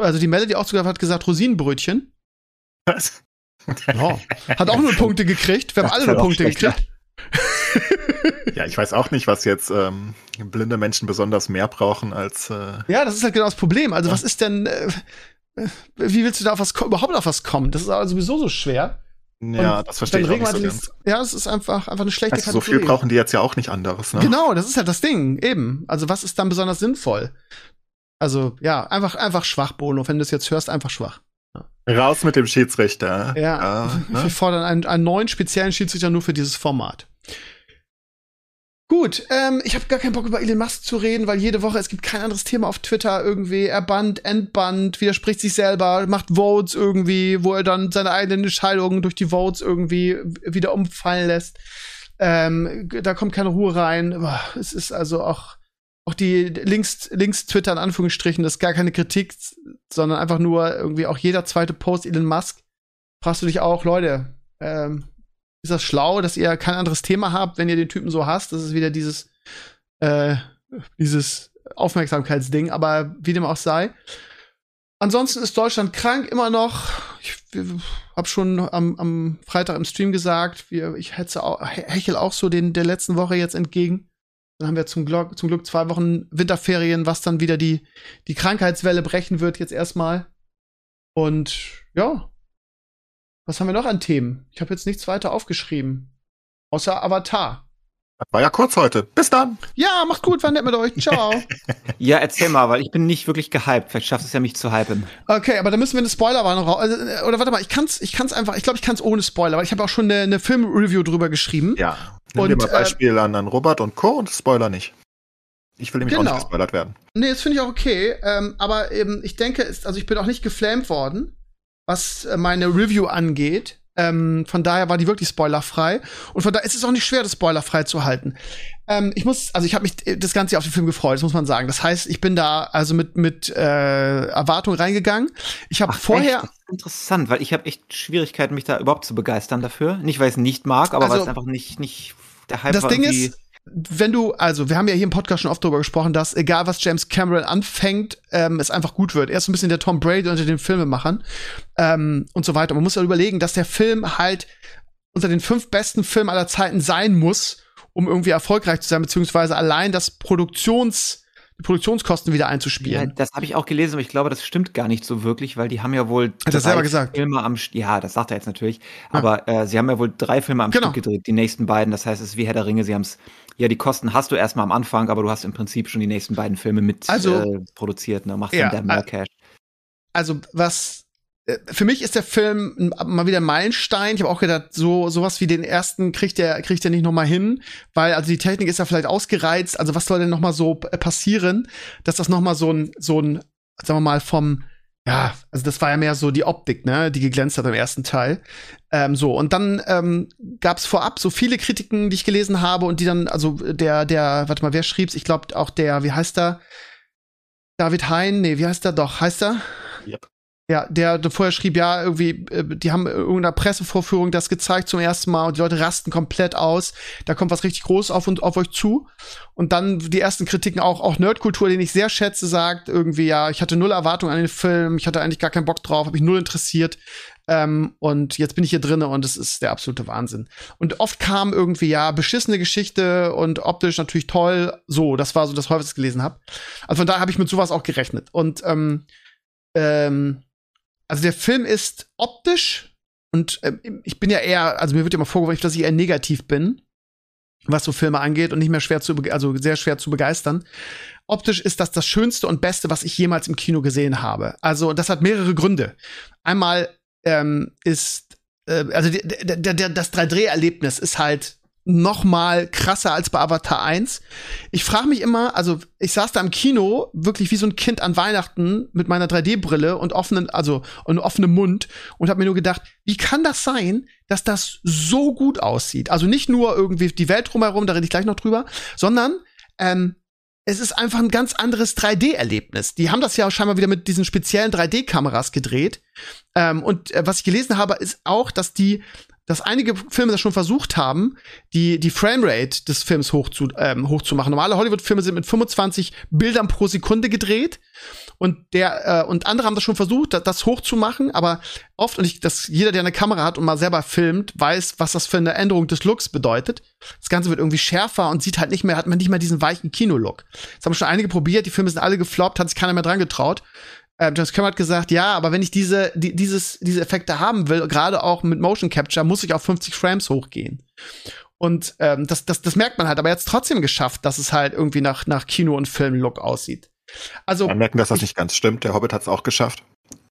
S2: Also die Melody auch sogar hat gesagt Rosinenbrötchen.
S3: Was?
S2: Ja. Hat auch nur Punkte gekriegt. Wir haben
S3: Das
S2: alle nur Punkte gekriegt.
S3: Ja, ich weiß auch nicht, was jetzt ähm, blinde Menschen besonders mehr brauchen als. Äh,
S2: Ja, das ist halt genau das Problem. Also
S3: Ja.
S2: was ist denn, äh, wie willst du da auf was überhaupt auf was kommen? Das ist aber sowieso so schwer.
S3: ja,
S2: Und
S3: das verstehe ich auch nicht so
S2: ist- Ja, es ist einfach, einfach eine schlechte
S3: Also, so
S2: Kategorie.
S3: viel brauchen die jetzt ja auch nicht anderes. Ne?
S2: Genau, das ist halt das Ding, eben. Also was ist dann besonders sinnvoll? Also, ja, einfach, einfach schwach, Bono. Wenn du das jetzt hörst, einfach schwach.
S3: Raus mit dem Schiedsrichter.
S2: Ja,
S3: ne?
S2: wir fordern einen, einen neuen speziellen Schiedsrichter nur für dieses Format. Gut, ähm, ich habe gar keinen Bock über Elon Musk zu reden, weil jede Woche es gibt kein anderes Thema auf Twitter irgendwie. Er bannt, entbannt, widerspricht sich selber, macht Votes irgendwie, wo er dann seine eigenen Entscheidungen durch die Votes irgendwie wieder umfallen lässt. Ähm, da kommt keine Ruhe rein. Es ist also auch auch die links links Twitter in Anführungsstrichen, das ist gar keine Kritik, sondern einfach nur irgendwie auch jeder zweite Post Elon Musk. Fragst du dich auch, Leute, ähm, ist das schlau, dass ihr kein anderes Thema habt, wenn ihr den Typen so hasst? Das ist wieder dieses, äh, dieses Aufmerksamkeitsding, aber wie dem auch sei. Ansonsten ist Deutschland krank immer noch. Ich habe schon am, am Freitag im Stream gesagt, wir, ich hetze auch, hechel auch so den der letzten Woche jetzt entgegen. Dann haben wir zum Glück, zum Glück zwei Wochen Winterferien, was dann wieder die, die Krankheitswelle brechen wird jetzt erstmal. Und ja, was haben wir noch an Themen? Ich habe jetzt nichts weiter aufgeschrieben. Außer Avatar.
S3: Das war ja kurz heute. Bis dann.
S2: Ja, macht gut, war nett mit euch. Ciao.
S4: Ja, erzähl mal, weil ich bin nicht wirklich gehypt. Vielleicht schaffst du es ja, mich zu hypen.
S2: Okay, aber da müssen wir eine Spoilerwarnung raus. Also, äh, oder warte mal, ich kann's, ich kann's einfach, ich glaube, ich kann's ohne Spoiler, weil ich habe auch schon eine, eine Film-Review drüber geschrieben.
S3: Ja. Nimm
S2: Und,
S3: dir mal
S2: äh,
S3: Beispiel an, an Robert und Co. und Spoiler nicht. Ich will nämlich auch
S2: Genau.
S3: nicht gespoilert werden.
S2: Nee, das finde ich auch okay. Ähm, aber eben, ich denke, ist, also ich bin auch nicht geflamed worden, was äh, meine Review angeht. Ähm, von daher war die wirklich spoilerfrei. Und von daher ist es auch nicht schwer, das spoilerfrei zu halten. Ähm, ich muss, also ich habe mich das Ganze auf den Film gefreut, das muss man sagen. Das heißt, ich bin da also mit mit äh, Erwartung reingegangen. Ich habe vorher
S4: interessant, weil ich habe echt Schwierigkeiten, mich da überhaupt zu begeistern dafür. Nicht, weil ich es nicht mag, aber
S2: Also,
S4: weil es einfach nicht nicht der Hype
S2: das Ding ist, wenn du, also wir haben ja hier im Podcast schon oft darüber gesprochen, dass egal was James Cameron anfängt, ähm, es einfach gut wird. Er ist so ein bisschen der Tom Brady unter den Filmemachern ähm, und so weiter. Man muss ja überlegen, dass der Film halt unter den fünf besten Filmen aller Zeiten sein muss, um irgendwie erfolgreich zu sein, beziehungsweise allein das Produktions, die Produktionskosten wieder
S4: Ja,
S2: einzuspielen.
S4: das habe ich auch gelesen, aber ich glaube, das stimmt gar nicht so wirklich, weil die haben ja wohl
S2: Hat er
S4: drei
S2: selber gesagt.
S4: Filme am ja, das sagt er jetzt natürlich, aber äh, sie haben ja wohl drei Filme am
S2: Genau.
S4: Stück gedreht, die nächsten beiden, das heißt, es ist wie Herr der Ringe, sie haben es ja, die Kosten hast du erstmal am Anfang, aber du hast im Prinzip schon die nächsten beiden Filme mit
S2: Also-
S4: äh, produziert, ne, machst
S2: Ja,
S4: dann da mehr Cash.
S2: also was für mich ist der Film mal wieder ein Meilenstein. Ich habe auch gedacht, so sowas wie den ersten kriegt der kriegt er nicht noch mal hin, weil also die Technik ist ja vielleicht ausgereizt. Also was soll denn noch mal so äh, passieren, dass das noch mal so ein so ein sagen wir mal vom ja, also das war ja mehr so die Optik, ne, die geglänzt hat im ersten Teil. Ähm, so und dann ähm, gab es vorab so viele Kritiken, die ich gelesen habe und die dann also der der warte mal, wer schrieb's? Ich glaube auch der, wie heißt er? David Hein, nee, wie heißt er doch? Heißt er?
S3: Yep.
S2: Ja, der, der vorher schrieb, ja, irgendwie, äh, die haben in irgendeiner Pressevorführung das gezeigt zum ersten Mal und die Leute rasten komplett aus. Da kommt was richtig Großes auf, und, auf euch zu. Und dann die ersten Kritiken auch, auch Nerdkultur, den ich sehr schätze, sagt irgendwie, ja, ich hatte null Erwartungen an den Film, ich hatte eigentlich gar keinen Bock drauf, habe mich null interessiert. Ähm, und jetzt bin ich hier drinne und es ist der absolute Wahnsinn. Und oft kam irgendwie, ja, beschissene Geschichte und optisch natürlich toll. So, das war so das häufigste, gelesen habe. Also von daher habe ich mit sowas auch gerechnet. Und ähm, ähm, also der Film ist optisch und ähm, ich bin ja eher, also mir wird ja immer vorgeworfen, dass ich eher negativ bin, was so Filme angeht und nicht mehr schwer zu, also sehr schwer zu begeistern. Optisch ist das das Schönste und Beste, was ich jemals im Kino gesehen habe. Also das hat mehrere Gründe. Einmal ähm, ist, äh, also die- der, der, das 3D-Erlebnis ist halt noch mal krasser als bei Avatar 1. Ich frage mich immer, also ich saß da im Kino wirklich wie so ein Kind an Weihnachten mit meiner 3D-Brille und offenen, also und offenem Mund und habe mir nur gedacht, wie kann das sein, dass das so gut aussieht? Also nicht nur irgendwie die Welt drumherum, da rede ich gleich noch drüber, sondern ähm, es ist einfach ein ganz anderes 3D-Erlebnis. Die haben das ja scheinbar wieder mit diesen speziellen 3D-Kameras gedreht. Ähm, und äh, was ich gelesen habe, ist auch, dass die dass einige Filme das schon versucht haben, die, die Framerate des Films hoch zu, ähm, hochzumachen. Normale Hollywood-Filme sind mit 25 Bildern pro Sekunde gedreht. Und der, äh, und andere haben das schon versucht, das, das hochzumachen, aber oft, und ich, dass jeder, der eine Kamera hat und mal selber filmt, weiß, was das für eine Änderung des Looks bedeutet. Das Ganze wird irgendwie schärfer und sieht halt nicht mehr, hat man nicht mehr diesen weichen Kino-Look. Das haben schon einige probiert, die Filme sind alle gefloppt, hat sich keiner mehr dran getraut. Ähm, James Cameron hat gesagt, ja, aber wenn ich diese, die, dieses, diese Effekte haben will, gerade auch mit Motion Capture, muss ich auf 50 Frames hochgehen. Und ähm, das, das, das merkt man halt, aber er hat es trotzdem geschafft, dass es halt irgendwie nach, nach Kino- und Film-Look aussieht. Also,
S3: Man merken, dass das nicht ganz stimmt. Der Hobbit hat es auch geschafft.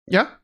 S2: ja,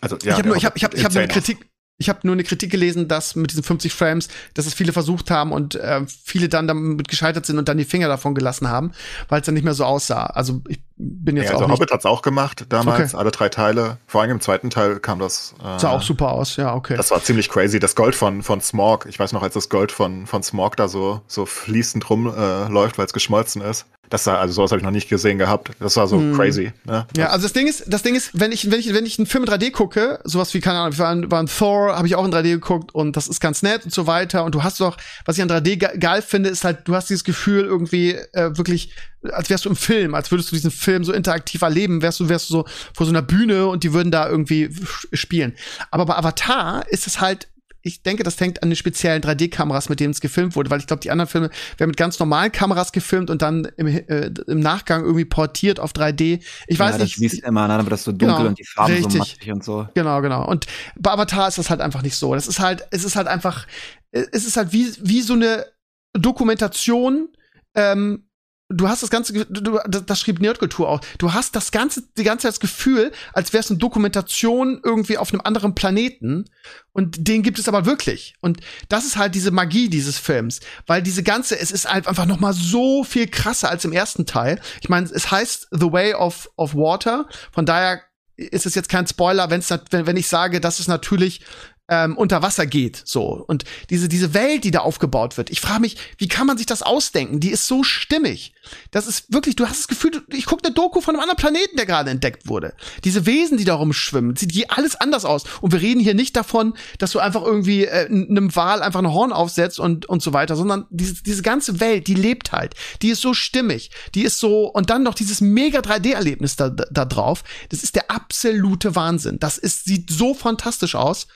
S3: Also, ja,
S2: ich habe nur, ich hab, ich hab, ich hab nur eine Kritik, ich habe nur eine Kritik gelesen, dass mit diesen 50 Frames, dass es viele versucht haben und äh, viele dann damit gescheitert sind und dann die Finger davon gelassen haben, weil es dann nicht mehr so aussah. Also ich bin jetzt
S3: Ja,
S2: auch
S3: also
S2: nicht,
S3: Hobbit hat es auch gemacht damals,
S2: Okay.
S3: alle drei Teile. Vor allem im zweiten Teil kam das. Äh,
S2: sah auch super aus. Ja, okay.
S3: Das war ziemlich crazy. Das Gold von, von Smog, ich weiß noch, als das Gold von, von Smog da so, so fließend rumläuft, äh, weil es geschmolzen ist. Das sah, also sowas habe ich noch nicht gesehen gehabt. Das war so
S2: Hm.
S3: crazy. Ne?
S2: Ja, also das Ding ist, das Ding ist, wenn ich, wenn ich, wenn ich einen Film in 3D gucke, sowas wie, keine Ahnung, war ein, war ein Thor, habe ich auch in 3D geguckt und das ist ganz nett und so weiter. Und du hast doch, was ich an 3D ge geil finde, ist halt, du hast dieses Gefühl irgendwie äh, wirklich, als wärst du im Film, als würdest du diesen Film so interaktiv erleben, wärst du, wärst du so vor so einer Bühne und die würden da irgendwie spielen. Aber bei Avatar ist es halt ich denke, das hängt an den speziellen 3D-Kameras, mit denen es gefilmt wurde, weil ich glaube, die anderen Filme werden mit ganz normalen Kameras gefilmt und dann im, äh, im Nachgang irgendwie portiert auf 3D. Ich weiß
S4: ja,
S2: nicht.
S4: Das siehst du immer, ne? dann wird das so dunkel
S2: Genau,
S4: und die Farben
S2: richtig.
S4: so matschig und so.
S2: Genau, genau. Und bei Avatar ist das halt einfach nicht so. Das ist halt, es ist halt einfach, es ist halt wie, wie so eine Dokumentation, ähm, du hast das ganze, du, das, das schrieb Nerdkultur auch. Du hast das ganze, die ganze Zeit das Gefühl, als wäre es eine Dokumentation irgendwie auf einem anderen Planeten. Und den gibt es aber wirklich. Und das ist halt diese Magie dieses Films, weil diese ganze, es ist halt einfach noch mal so viel krasser als im ersten Teil. Ich meine, es heißt The Way of of Water. Von daher ist es jetzt kein Spoiler, wenn's, wenn, wenn ich sage, dass es natürlich ähm, unter Wasser geht, so und diese diese Welt, die da aufgebaut wird. Ich frage mich, wie kann man sich das ausdenken? Die ist so stimmig. Das ist wirklich, du hast das Gefühl, ich gucke eine Doku von einem anderen Planeten, der gerade entdeckt wurde. Diese Wesen, die da rumschwimmen, sieht die alles anders aus. Und wir reden hier nicht davon, dass du einfach irgendwie äh, einem Wal einfach ein Horn aufsetzt und und so weiter, sondern diese diese ganze Welt, die lebt halt. Die ist so stimmig, die ist so und dann noch dieses mega 3D-Erlebnis da, da, da drauf. Das ist der absolute Wahnsinn. Das ist sieht so fantastisch aus.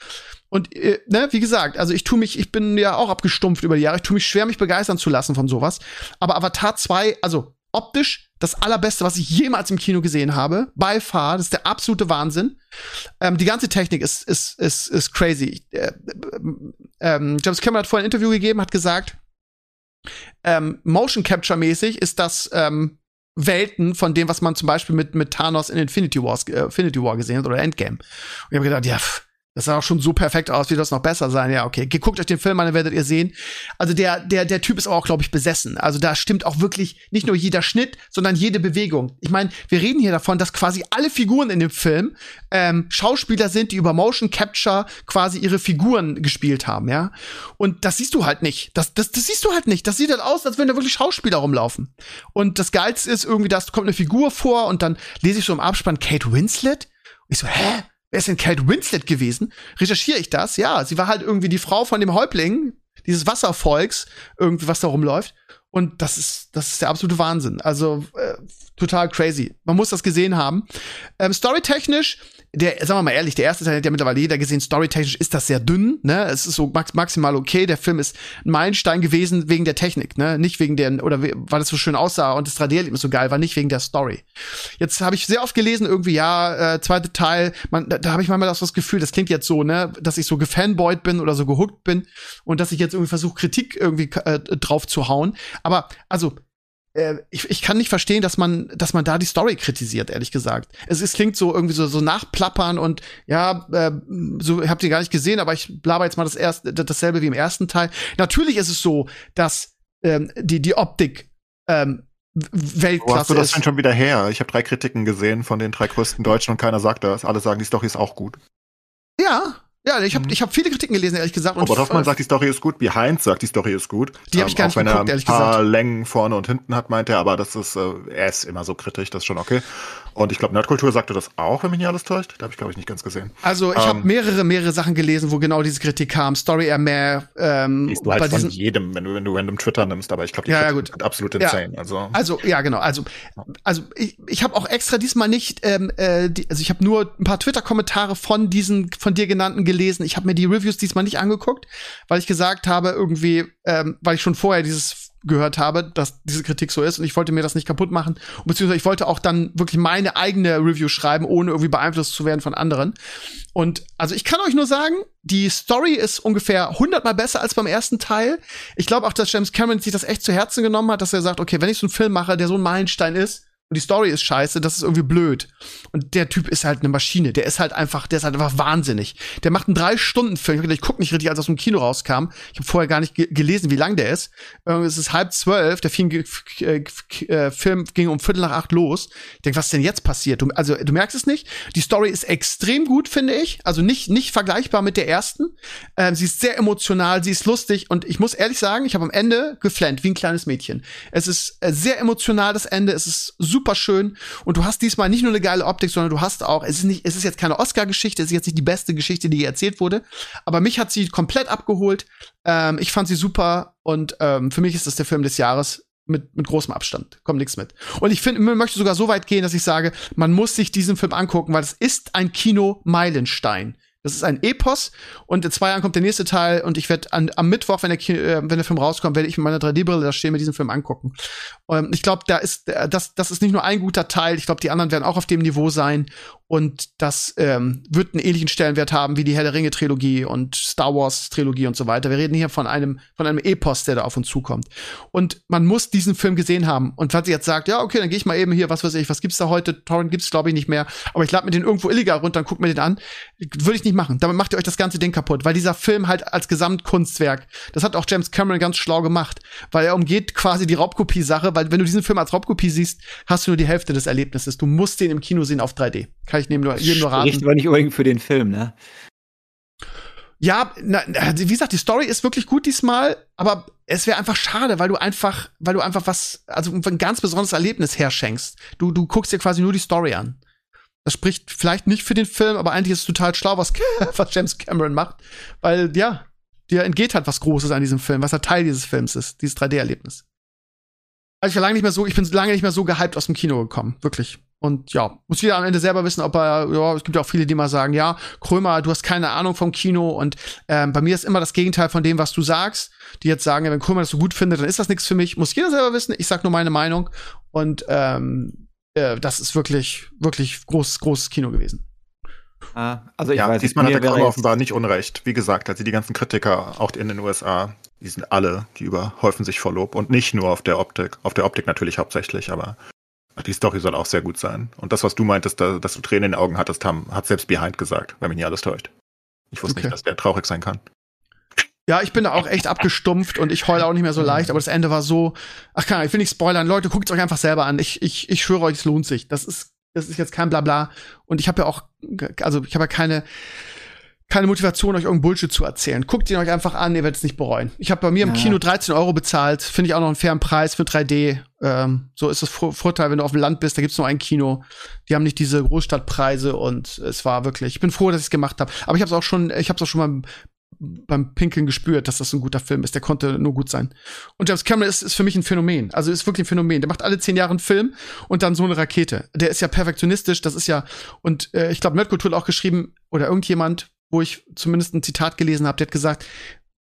S2: Und äh, ne, wie gesagt, also ich tue mich, ich bin ja auch abgestumpft über die Jahre, ich tue mich schwer, mich begeistern zu lassen von sowas. Aber Avatar 2, also optisch das allerbeste, was ich jemals im Kino gesehen habe. By far, das ist der absolute Wahnsinn. Ähm, die ganze Technik ist, ist, ist, ist crazy. Äh, ähm, James Cameron hat vorhin ein Interview gegeben, hat gesagt, ähm, Motion Capture mäßig ist das ähm, Welten von dem, was man zum Beispiel mit, mit Thanos in Infinity, Wars, äh, Infinity War gesehen hat oder Endgame. Und ich habe gedacht, ja, pff, das sah auch schon so perfekt aus, wie das noch besser sein. Ja, okay. Guckt euch den Film an, dann werdet ihr sehen. Also der, der, der Typ ist auch, glaube ich, besessen. Also da stimmt auch wirklich nicht nur jeder Schnitt, sondern jede Bewegung. Ich meine, wir reden hier davon, dass quasi alle Figuren in dem Film ähm, Schauspieler sind, die über Motion Capture quasi ihre Figuren gespielt haben, ja. Und das siehst du halt nicht. Das, das, das siehst du halt nicht. Das sieht halt aus, als würden da wirklich Schauspieler rumlaufen. Und das Geilste ist irgendwie, da kommt eine Figur vor und dann lese ich so im Abspann Kate Winslet. Und ich so, hä? Wer ist denn Kate Winslet gewesen? Recherchiere ich das? Ja, sie war halt irgendwie die Frau von dem Häuptling dieses Wasservolks, irgendwie was da rumläuft. Und das ist, das ist der absolute Wahnsinn. Also äh, total crazy. Man muss das gesehen haben. Ähm, Storytechnisch der, sagen wir mal ehrlich, der erste Teil hat ja mittlerweile jeder gesehen, storytechnisch ist das sehr dünn, ne? Es ist so max maximal okay. Der Film ist ein Meilenstein gewesen wegen der Technik, ne? Nicht wegen der, oder weil es so schön aussah und das 3D-Erlebnis so geil war, nicht wegen der Story. Jetzt habe ich sehr oft gelesen, irgendwie, ja, äh, zweite Teil, man, da, da habe ich manchmal das, das Gefühl, das klingt jetzt so, ne, dass ich so gefanboyt bin oder so gehuckt bin und dass ich jetzt irgendwie versuche, Kritik irgendwie äh, drauf zu hauen. Aber, also, äh, ich, ich kann nicht verstehen, dass man, dass man da die Story kritisiert, ehrlich gesagt. Es, es klingt so irgendwie so, so nachplappern und ja, äh, so habt ihr gar nicht gesehen, aber ich blaber jetzt mal das erste, dasselbe wie im ersten Teil. Natürlich ist es so, dass ähm, die, die Optik ähm, Weltklasse Wo hast
S3: du das denn schon wieder her? Ich habe drei Kritiken gesehen von den drei größten Deutschen und keiner sagt das. Alle sagen, die Story ist auch gut.
S2: Ja, ja, ich habe mhm. ich hab viele Kritiken gelesen, ehrlich gesagt.
S3: Robert Hoffmann sagt, die Story ist gut. Wie Heinz sagt, die Story ist gut.
S2: Die habe ich gar ähm, nicht geguckt,
S3: er ein paar Längen vorne und hinten hat, meint er. Aber das ist, äh, er ist immer so kritisch, das ist schon okay. Und ich glaube, Nerdkultur sagte das auch, wenn mich nicht alles täuscht. Da habe ich, glaube ich, nicht ganz gesehen.
S2: Also ich ähm, habe mehrere, mehrere Sachen gelesen, wo genau diese Kritik kam. Story eher mehr. Ähm,
S3: du halt von jedem, wenn du, wenn du random Twitter nimmst. Aber ich glaube, die
S2: ja, ja, gut.
S3: sind absolut insane. Ja. Also.
S2: also, ja, genau. Also, also ich, ich habe auch extra diesmal nicht, ähm, äh, die, also ich habe nur ein paar Twitter-Kommentare von diesen, von dir genannten gelesen. Ich habe mir die Reviews diesmal nicht angeguckt, weil ich gesagt habe, irgendwie, ähm, weil ich schon vorher dieses gehört habe, dass diese Kritik so ist und ich wollte mir das nicht kaputt machen. Beziehungsweise ich wollte auch dann wirklich meine eigene Review schreiben, ohne irgendwie beeinflusst zu werden von anderen. Und also ich kann euch nur sagen, die Story ist ungefähr hundertmal besser als beim ersten Teil. Ich glaube auch, dass James Cameron sich das echt zu Herzen genommen hat, dass er sagt, okay, wenn ich so einen Film mache, der so ein Meilenstein ist, und die Story ist scheiße, das ist irgendwie blöd. Und der Typ ist halt eine Maschine. Der ist halt einfach, der ist halt einfach wahnsinnig. Der macht einen drei Stunden Film. Ich, guck nicht richtig, als aus dem Kino rauskam. Ich habe vorher gar nicht ge gelesen, wie lang der ist. Es ist halb zwölf. Der Film, äh, Film ging um Viertel nach acht los. Ich denke, was ist denn jetzt passiert? Du, also du merkst es nicht. Die Story ist extrem gut, finde ich. Also nicht nicht vergleichbar mit der ersten. Ähm, sie ist sehr emotional, sie ist lustig und ich muss ehrlich sagen, ich habe am Ende geflennt wie ein kleines Mädchen. Es ist äh, sehr emotional das Ende. Es ist super schön. Und du hast diesmal nicht nur eine geile Optik, sondern du hast auch, es ist nicht, es ist jetzt keine Oscar-Geschichte, es ist jetzt nicht die beste Geschichte, die erzählt wurde. Aber mich hat sie komplett abgeholt. Ähm, ich fand sie super und ähm, für mich ist das der Film des Jahres mit, mit großem Abstand. Kommt nichts mit. Und ich finde, möchte sogar so weit gehen, dass ich sage, man muss sich diesen Film angucken, weil es ist ein Kino-Meilenstein. Das ist ein Epos und in zwei Jahren kommt der nächste Teil und ich werde am Mittwoch, wenn der, äh, wenn der Film rauskommt, werde ich mit meiner 3D-Brille da stehen, mir diesen Film angucken. Und ich glaube, da ist äh, das, das ist nicht nur ein guter Teil. Ich glaube, die anderen werden auch auf dem Niveau sein und das ähm, wird einen ähnlichen Stellenwert haben wie die der Ringe Trilogie und Star Wars Trilogie und so weiter. Wir reden hier von einem von einem Epos, der da auf uns zukommt. Und man muss diesen Film gesehen haben. Und falls ihr jetzt sagt, ja okay, dann gehe ich mal eben hier, was weiß ich, was gibt's da heute? Torrent gibt's glaube ich nicht mehr, aber ich lade mir den irgendwo illegal runter und guck mir den an. Würde ich nicht machen. Damit macht ihr euch das ganze Ding kaputt, weil dieser Film halt als Gesamtkunstwerk, das hat auch James Cameron ganz schlau gemacht, weil er umgeht quasi die Raubkopie-Sache, weil wenn du diesen Film als Raubkopie siehst, hast du nur die Hälfte des Erlebnisses. Du musst den im Kino sehen auf 3D. Kann ich jedem nur, jedem nur raten.
S4: Spricht aber nicht unbedingt für den Film, ne?
S2: Ja, na, wie gesagt, die Story ist wirklich gut diesmal, aber es wäre einfach schade, weil du einfach, weil du einfach was, also ein ganz besonderes Erlebnis herschenkst. Du, du guckst dir quasi nur die Story an. Das spricht vielleicht nicht für den Film, aber eigentlich ist es total schlau, was, was James Cameron macht, weil ja, dir entgeht halt was Großes an diesem Film, was halt Teil dieses Films ist, dieses 3D-Erlebnis. Also ich war lange nicht mehr so, ich bin lange nicht mehr so gehypt aus dem Kino gekommen, wirklich. Und ja, muss jeder am Ende selber wissen, ob er, ja, es gibt ja auch viele, die mal sagen, ja, Krömer, du hast keine Ahnung vom Kino und ähm, bei mir ist immer das Gegenteil von dem, was du sagst. Die jetzt sagen, ja, wenn Krömer das so gut findet, dann ist das nichts für mich. Muss jeder selber wissen. Ich sag nur meine Meinung. Und ähm, äh, das ist wirklich, wirklich großes, großes Kino gewesen.
S3: Ah, also ich ja, weiß, diesmal hat der Krömer offenbar nicht unrecht. Wie gesagt, also die ganzen Kritiker, auch in den USA, die sind alle, die überhäufen sich vor Lob und nicht nur auf der Optik. Auf der Optik natürlich hauptsächlich, aber die Story soll auch sehr gut sein. Und das, was du meintest, da, dass du Tränen in den Augen hattest, haben, hat selbst Behind gesagt, wenn mich nicht alles täuscht. Ich wusste okay. nicht, dass der traurig sein kann.
S2: Ja, ich bin da auch echt abgestumpft und ich heule auch nicht mehr so leicht, aber das Ende war so, ach kann, ich will nicht spoilern, Leute, guckt es euch einfach selber an. Ich, ich, ich schwöre euch, es lohnt sich. Das ist, das ist jetzt kein Blabla. Und ich habe ja auch, also ich habe ja keine, keine Motivation, euch irgendeinen Bullshit zu erzählen. Guckt ihn euch einfach an, ihr werdet es nicht bereuen. Ich habe bei mir im Kino 13 Euro bezahlt, finde ich auch noch einen fairen Preis für 3D. Ähm, so ist das Vorteil, wenn du auf dem Land bist, da gibt's nur ein Kino. Die haben nicht diese Großstadtpreise und es war wirklich, ich bin froh, dass ich es gemacht habe. Aber ich habe es auch schon, ich habe es auch schon mal beim Pinkeln gespürt, dass das ein guter Film ist. Der konnte nur gut sein. Und James Cameron ist, ist für mich ein Phänomen. Also ist wirklich ein Phänomen. Der macht alle zehn Jahre einen Film und dann so eine Rakete. Der ist ja perfektionistisch. Das ist ja und äh, ich glaube, Nerdkultur hat auch geschrieben oder irgendjemand, wo ich zumindest ein Zitat gelesen habe, der hat gesagt,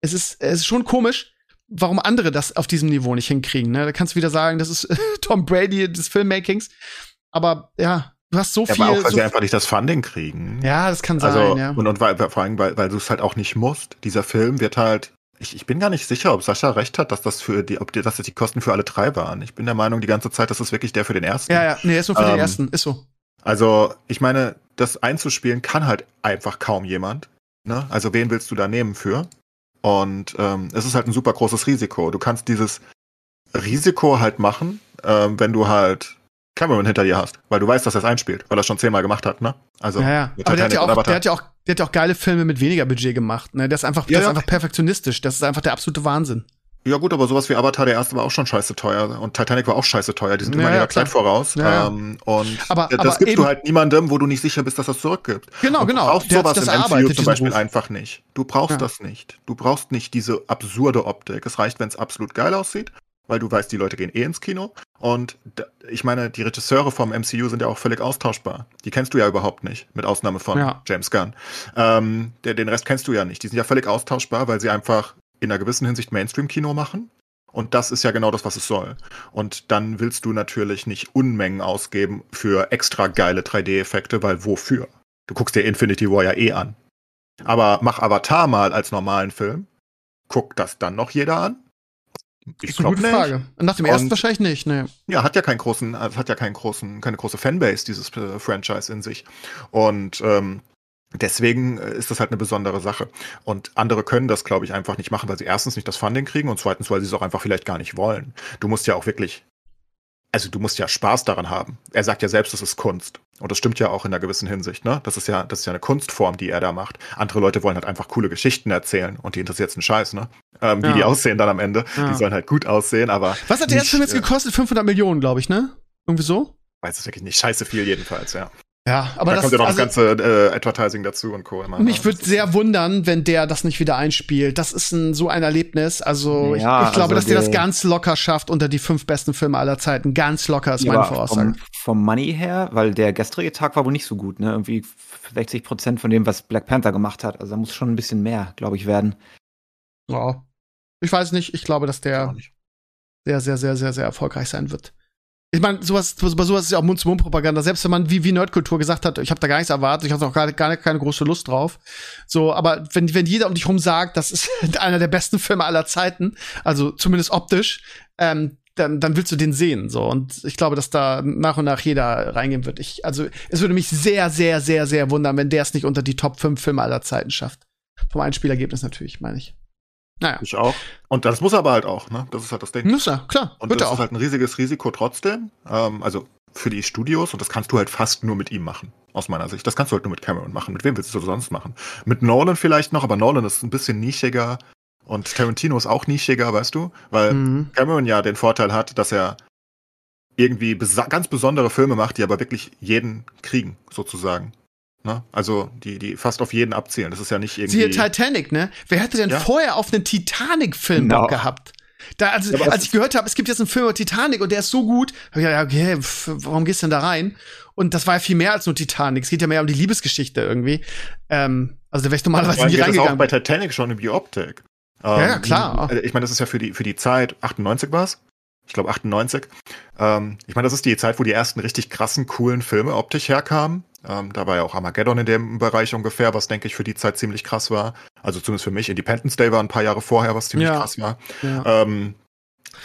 S2: es ist, es ist schon komisch, warum andere das auf diesem Niveau nicht hinkriegen. Ne? Da kannst du wieder sagen, das ist Tom Brady des Filmmakings. Aber ja, du hast so ja, viel.
S3: Aber auch, weil
S2: so
S3: sie einfach nicht das Funding kriegen.
S2: Ja, das kann
S3: also,
S2: sein, ja.
S3: Und, und weil, vor allem, weil, weil du es halt auch nicht musst. Dieser Film wird halt. Ich, ich bin gar nicht sicher, ob Sascha recht hat, dass das für die, ob die, dass das die Kosten für alle drei waren. Ich bin der Meinung, die ganze Zeit, das ist wirklich der für den ersten.
S2: Ja, ja, nee, ist nur für ähm, den ersten, ist so.
S3: Also, ich meine, das einzuspielen kann halt einfach kaum jemand. Ne? Also wen willst du da nehmen für? Und ähm, es ist halt ein super großes Risiko. Du kannst dieses Risiko halt machen, ähm, wenn du halt Cameron hinter dir hast, weil du weißt, dass er es einspielt, weil er es schon zehnmal gemacht hat, ne?
S2: Also ja, ja. Aber der hat ja, auch, der hat ja auch, der hat ja auch geile Filme mit weniger Budget gemacht, ne? Der ist einfach, der ist einfach perfektionistisch. Das ist einfach der absolute Wahnsinn.
S3: Ja gut, aber sowas wie Avatar, der erste war auch schon scheiße teuer und Titanic war auch scheiße teuer. Die sind immer ja, ihrer Zeit voraus. Ja, ähm, und
S2: aber,
S3: das
S2: aber
S3: gibst du halt niemandem, wo du nicht sicher bist, dass das zurückgibt.
S2: Genau, und genau.
S3: Du brauchst der sowas im MCU zum Beispiel Ruf. einfach nicht. Du brauchst das nicht. Du brauchst nicht diese absurde Optik. Es reicht, wenn es absolut geil aussieht, weil du weißt, die Leute gehen eh ins Kino. Und ich meine, die Regisseure vom MCU sind ja auch völlig austauschbar. Die kennst du ja überhaupt nicht, mit Ausnahme von ja. James Gunn. Ähm, der, den Rest kennst du ja nicht. Die sind ja völlig austauschbar, weil sie einfach in einer gewissen Hinsicht Mainstream-Kino machen und das ist ja genau das, was es soll. Und dann willst du natürlich nicht Unmengen ausgeben für extra geile 3D-Effekte, weil wofür? Du guckst dir Infinity War ja eh an. Aber mach Avatar mal als normalen Film. Guckt das dann noch jeder an?
S2: Ich gute nicht. Frage. Nach dem ersten und, wahrscheinlich nicht, ne.
S3: Ja, hat ja keinen großen, hat ja keinen großen, keine große Fanbase, dieses äh, Franchise in sich. Und ähm, Deswegen äh, ist das halt eine besondere Sache. Und andere können das, glaube ich, einfach nicht machen, weil sie erstens nicht das Funding kriegen und zweitens, weil sie es auch einfach vielleicht gar nicht wollen. Du musst ja auch wirklich, also du musst ja Spaß daran haben. Er sagt ja selbst, das ist Kunst. Und das stimmt ja auch in einer gewissen Hinsicht, ne? Das ist ja, das ist ja eine Kunstform, die er da macht. Andere Leute wollen halt einfach coole Geschichten erzählen und die interessiert einen Scheiß, ne? Ähm, ja. Wie die aussehen dann am Ende. Ja. Die sollen halt gut aussehen, aber.
S2: Was hat der erste Film jetzt äh, gekostet? 500 Millionen, glaube ich, ne? Irgendwie so?
S3: Weiß es wirklich nicht. Scheiße viel jedenfalls, ja.
S2: Ja, aber
S3: da
S2: das
S3: kommt ja noch also, das ganze äh, Advertising dazu und Co.
S2: Immer, mich würde sehr wundern, wenn der das nicht wieder einspielt. Das ist ein, so ein Erlebnis. Also ja, ich, ich, glaube, also dass der das ganz locker schafft unter die fünf besten Filme aller Zeiten. Ganz locker ist ja, meine Voraussage.
S4: Vom, vom, Money her, weil der gestrige Tag war wohl nicht so gut. Ne, irgendwie 60 Prozent von dem, was Black Panther gemacht hat. Also da muss schon ein bisschen mehr, glaube ich, werden.
S2: Ja, ich weiß nicht. Ich glaube, dass der sehr, sehr, sehr, sehr, sehr erfolgreich sein wird ich meine, sowas, bei sowas ist ja auch Mund-zu-Mund-Propaganda. Selbst wenn man wie, wie Nerdkultur gesagt hat, ich habe da gar nichts erwartet, ich hatte auch gar, gar keine große Lust drauf. So, aber wenn, wenn jeder um dich rum sagt, das ist einer der besten Filme aller Zeiten, also zumindest optisch, ähm, dann, dann willst du den sehen. So. Und ich glaube, dass da nach und nach jeder reingehen wird. Ich, also, es würde mich sehr, sehr, sehr, sehr wundern, wenn der es nicht unter die Top 5 Filme aller Zeiten schafft. Vom Einspielergebnis natürlich, meine ich.
S3: Naja. Ich auch. Und das muss er aber halt auch, ne? Das ist halt das Ding.
S2: Muss er, klar.
S3: Und das ist halt ein riesiges Risiko trotzdem. Ähm, also für die Studios und das kannst du halt fast nur mit ihm machen. aus meiner Sicht. Das kannst du halt nur mit Cameron machen. Mit wem willst du das sonst machen? Mit Nolan vielleicht noch, aber Nolan ist ein bisschen nischiger und Tarantino ist auch nischiger, weißt du? Weil
S2: Mhm.
S3: Cameron ja den Vorteil hat, dass er irgendwie ganz besondere Filme macht, die aber wirklich jeden kriegen, sozusagen. Ne? Also die, die fast auf jeden abzielen. Das ist ja nicht irgendwie.
S2: Siehe Titanic, ne? Wer hätte denn
S3: Ja.
S2: vorher auf einen Titanic-Film
S4: Genau.
S2: Gehabt? Da, also,
S3: Ja,
S2: als
S3: das
S2: ich gehört habe, es gibt jetzt einen Film über Titanic und der ist so gut, hab ich gedacht, okay, pf, warum gehst du denn da rein? Und das war ja viel mehr als nur Titanic. Es geht ja mehr um die Liebesgeschichte irgendwie. Ähm, also da wäre ich normalerweise
S3: allem
S2: nie
S3: geht es auch
S2: reingegangen.
S3: bei Titanic schon um die Optik. Ähm,
S2: Ja, ja, klar.
S3: die- Ich meine, das ist ja für die, für die Zeit, 98 war's. Ich glaube 98. Ähm, ich meine, das ist die Zeit, wo die ersten richtig krassen, coolen Filme optisch herkamen. Ähm, da war ja auch Armageddon in dem Bereich ungefähr, was, denke ich, für die Zeit ziemlich krass war. Also zumindest für mich. Independence Day war ein paar Jahre vorher, was ziemlich
S2: Ja.
S3: krass war.
S2: Ja.
S3: Ähm,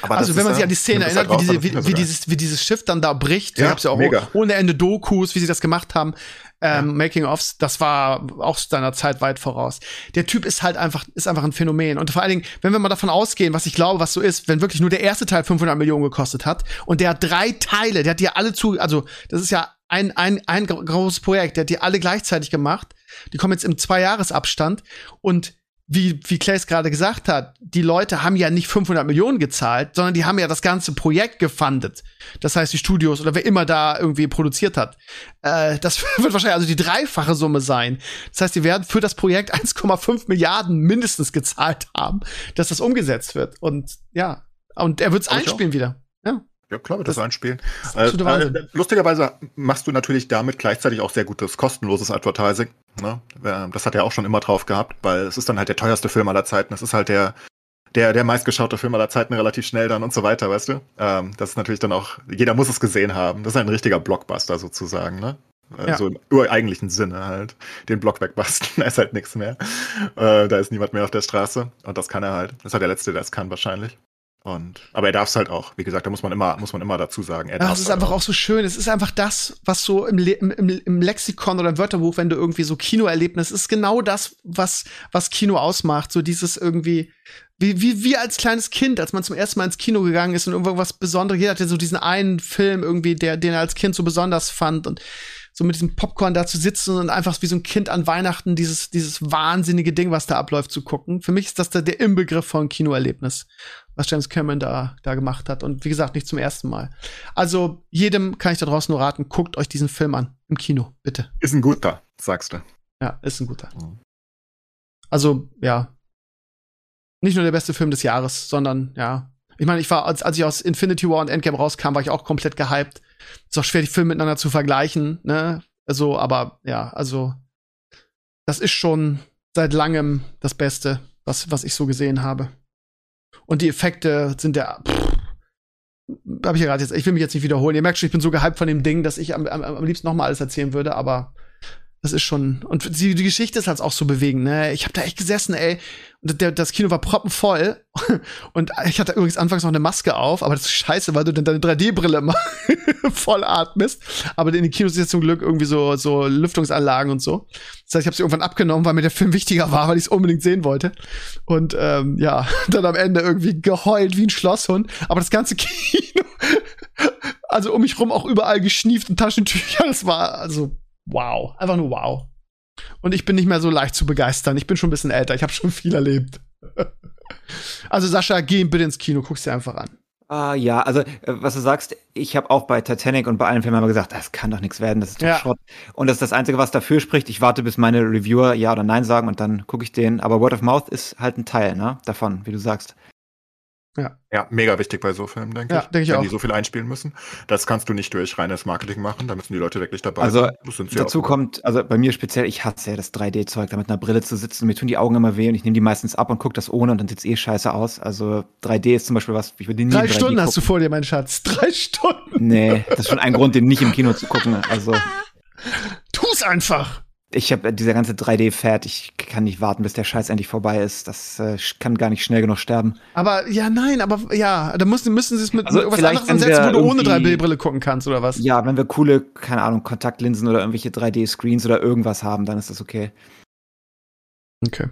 S3: aber
S2: Also wenn man sich
S3: ja-
S2: an die Szene erinnert,
S3: halt
S2: wie, diese, wie, wie, dieses, wie dieses Schiff dann da bricht,
S3: Ja,
S2: gab's ja auch
S3: mega.
S2: ohne Ende Dokus, wie sie das gemacht haben, ähm,
S3: Ja.
S2: Making-ofs, das war auch seiner Zeit weit voraus. Der Typ ist halt einfach, ist einfach ein Phänomen. Und vor allen Dingen, wenn wir mal davon ausgehen, was ich glaube, was so ist, wenn wirklich nur der erste Teil 500 Millionen gekostet hat und der hat drei Teile, der hat die alle zu, also das ist ja ein, ein, ein gro- großes Projekt, der hat die alle gleichzeitig gemacht. Die kommen jetzt im Zwei-Jahres-Abstand und wie, wie Clay es gerade gesagt hat, die Leute haben ja nicht 500 Millionen gezahlt, sondern die haben ja das ganze Projekt gefundet. Das heißt, die Studios oder wer immer da irgendwie produziert hat. Äh, das wird wahrscheinlich also die dreifache Summe sein. Das heißt, die werden für das Projekt 1,5 Milliarden mindestens gezahlt haben, dass das umgesetzt wird. Und ja, und er wird es einspielen wieder. Ja.
S3: Ja, klar wird
S2: Das-
S3: das, einspielen.
S2: ist
S3: Äh, äh, lustigerweise machst du natürlich damit gleichzeitig auch sehr gutes kostenloses Advertising. Ne? Äh, Das hat er auch schon immer drauf gehabt, weil es ist dann halt der teuerste Film aller Zeiten. Es ist halt der, der, der meistgeschaute Film aller Zeiten relativ schnell dann und so weiter, weißt du? Ähm, das ist natürlich dann auch, jeder muss es gesehen haben. Das ist ein richtiger Blockbuster sozusagen, ne? Äh,
S2: Ja.
S3: So im ureigentlichen Sinne halt. Den Block wegbasten, da ist halt nichts mehr. Äh, da ist niemand mehr auf der Straße. Und das kann er halt. Das ist halt der Letzte, der es kann wahrscheinlich. Und, aber er darf es halt auch. Wie gesagt, da muss man immer, muss man immer dazu sagen. Er
S2: Ja,
S3: darf's
S2: es ist
S3: halt
S2: einfach auch so schön. Es ist einfach das, was so im, Le im, im, im Lexikon oder im Wörterbuch, wenn du irgendwie so Kinoerlebnis, ist genau das, was, was Kino ausmacht. So dieses irgendwie, wie, wie, wie als kleines Kind, als man zum ersten Mal ins Kino gegangen ist und irgendwas Besonderes. Jeder hatte so diesen einen Film irgendwie, der, den er als Kind so besonders fand und so mit diesem Popcorn da zu sitzen und einfach wie so ein Kind an Weihnachten dieses, dieses wahnsinnige Ding, was da abläuft, zu gucken. Für mich ist das der, der Inbegriff von Kinoerlebnis, was James Cameron da, da gemacht hat. Und wie gesagt, nicht zum ersten Mal. Also jedem kann ich da draußen nur raten, guckt euch diesen Film an. Im Kino, bitte.
S3: Ist ein guter, sagst du.
S2: Ja, ist ein guter.
S3: Mhm.
S2: Also, ja. Nicht nur der beste Film des Jahres, sondern, ja. Ich meine, ich war, als, als ich aus Infinity War und Endgame rauskam, war ich auch komplett gehypt. Ist auch schwer, die Filme miteinander zu vergleichen, ne? Also, aber, ja, also, das ist schon seit langem das Beste, was, was ich so gesehen habe. Und die Effekte sind ja, hab ich ja gerade jetzt, ich will mich jetzt nicht wiederholen. Ihr merkt schon, ich bin so gehypt von dem Ding, dass ich am, am, am liebsten noch mal alles erzählen würde, aber das ist schon und die, die Geschichte ist halt auch so bewegend, ne? Ich habe da echt gesessen, ey, und der, das Kino war proppenvoll und ich hatte übrigens anfangs noch eine Maske auf, aber das ist scheiße, weil du dann deine 3D-Brille immer voll atmest, aber in den Kinos ist zum Glück irgendwie so so Lüftungsanlagen und so. Das heißt, ich habe sie irgendwann abgenommen, weil mir der Film wichtiger war, weil ich es unbedingt sehen wollte. Und ähm, ja, dann am Ende irgendwie geheult wie ein Schlosshund, aber das ganze Kino also um mich rum auch überall geschnieft und Taschentücher, das war also wow, einfach nur wow. Und ich bin nicht mehr so leicht zu begeistern. Ich bin schon ein bisschen älter, ich habe schon viel erlebt. also Sascha, geh bitte ins Kino, guck's dir einfach an.
S4: Ah, ja, also äh, was du sagst, ich habe auch bei Titanic und bei allen Filmen immer gesagt, das kann doch nichts werden, das ist doch
S2: Ja.
S4: Schrott. Und das ist das Einzige, was dafür spricht. Ich warte, bis meine Reviewer ja oder nein sagen und dann gucke ich den. Aber Word of Mouth ist halt ein Teil, ne, davon, wie du sagst.
S3: Ja, mega wichtig bei so Filmen, denke
S2: Ja,
S3: ich.
S2: denke ich
S3: Wenn
S2: auch.
S3: die so viel einspielen müssen. Das kannst du nicht durch reines Marketing machen, da müssen die Leute wirklich dabei
S4: Also,
S3: sein.
S4: Dazu kommt, also bei mir speziell, ich hasse ja das 3D-Zeug, da mit einer Brille zu sitzen. Mir tun die Augen immer weh und ich nehme die meistens ab und gucke das ohne und dann sieht's eh scheiße aus. Also 3D ist zum Beispiel was, ich würde nie
S2: Drei
S4: in 3D
S2: Stunden hast du
S4: gucken.
S2: vor dir, mein Schatz. Drei Stunden.
S4: Nee, das ist schon ein Grund, den nicht im Kino zu gucken. Also
S2: Tu's einfach.
S4: Ich habe dieser ganze 3D-Fat, ich kann nicht warten, bis der Scheiß endlich vorbei ist. Das äh, kann gar nicht schnell genug sterben.
S2: Aber ja, nein, aber ja, da müssen, müssen sie es mit
S4: Also, vielleicht,
S2: anderes ansetzen, wo du ohne
S4: irgendwie-
S2: 3D-Brille gucken kannst, oder was?
S4: Ja, wenn wir coole, keine Ahnung, Kontaktlinsen oder irgendwelche 3D-Screens oder irgendwas haben, dann ist das okay.
S2: Okay.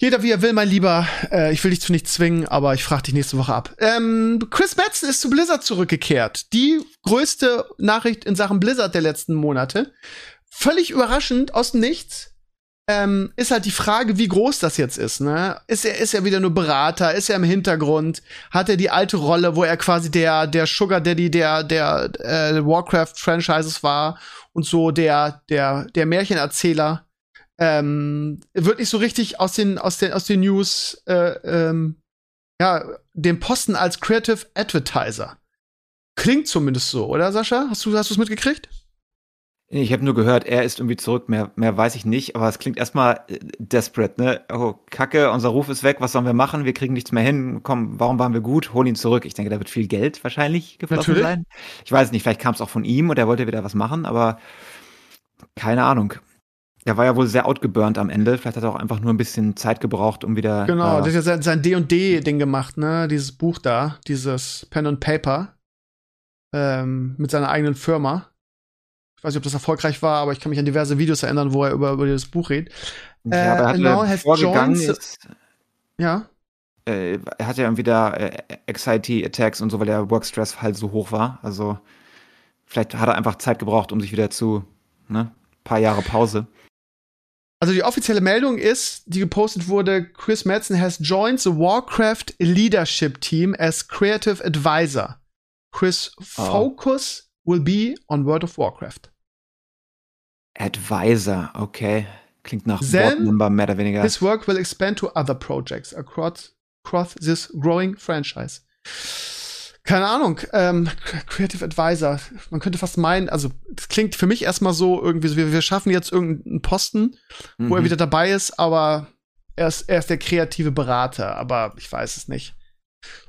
S2: Jeder wie er will, mein Lieber. Äh, ich will dich zu nichts zwingen, aber ich frage dich nächste Woche ab. Ähm, Chris Metzen ist zu Blizzard zurückgekehrt. Die größte Nachricht in Sachen Blizzard der letzten Monate. Völlig überraschend, aus dem Nichts. Ähm, ist halt die Frage, wie groß das jetzt ist. Ne? Ist er ist er wieder nur Berater? Ist er im Hintergrund? Hat er die alte Rolle, wo er quasi der der Sugar Daddy der der äh, Warcraft Franchises war und so der der der Märchenerzähler? ähm, wird nicht so richtig aus den, aus den, aus den News, äh, ähm, ja, den Posten als Creative Advertiser. Klingt zumindest so, oder Sascha? Hast du, hast du es mitgekriegt?
S4: Ich habe nur gehört, er ist irgendwie zurück, mehr, mehr weiß ich nicht, aber es klingt erstmal äh, desperate, ne? Oh, Kacke, unser Ruf ist weg, was sollen wir machen? Wir kriegen nichts mehr hin. Komm, warum waren wir gut? Hol ihn zurück. Ich denke, da wird viel Geld wahrscheinlich geflossen
S2: Natürlich.
S4: sein. Ich weiß nicht, vielleicht kam es auch von ihm und er wollte wieder was machen, aber keine Ahnung. Er war ja wohl sehr outgeburnt am Ende. Vielleicht hat er auch einfach nur ein bisschen Zeit gebraucht, um wieder.
S2: Genau,
S4: äh,
S2: der hat ja sein, sein D&D-Ding gemacht, ne? Dieses Buch da, dieses Pen and Paper. Ähm, mit seiner eigenen Firma. Ich weiß nicht, ob das erfolgreich war, aber ich kann mich an diverse Videos erinnern, wo er über, über dieses Buch redet.
S4: ja, aber er
S2: äh,
S4: hat
S2: now has
S4: vorgegangen
S2: joined-
S4: ist,
S2: Ja.
S4: äh, er hatte ja irgendwie da äh, Anxiety-Attacks und so, weil der Workstress halt so hoch war. Also vielleicht hat er einfach Zeit gebraucht, um sich wieder zu, ne, paar Jahre Pause.
S2: Also die offizielle Meldung ist, die gepostet wurde, Chris Madsen has joined the Warcraft Leadership Team as Creative Advisor. Chris
S4: Oh.
S2: focus will be on World of Warcraft.
S4: Advisor, okay. Klingt nach
S2: Then
S4: Boardmember mehr oder weniger.
S2: His work will expand to other projects across, across this growing franchise. Keine Ahnung, ähm, Creative Advisor. Man könnte fast meinen, also das klingt für mich erstmal so irgendwie so, wir, wir schaffen jetzt irgendeinen Posten, wo er
S4: Mhm.
S2: wieder dabei ist, aber er ist, er ist der kreative Berater, aber ich weiß es nicht.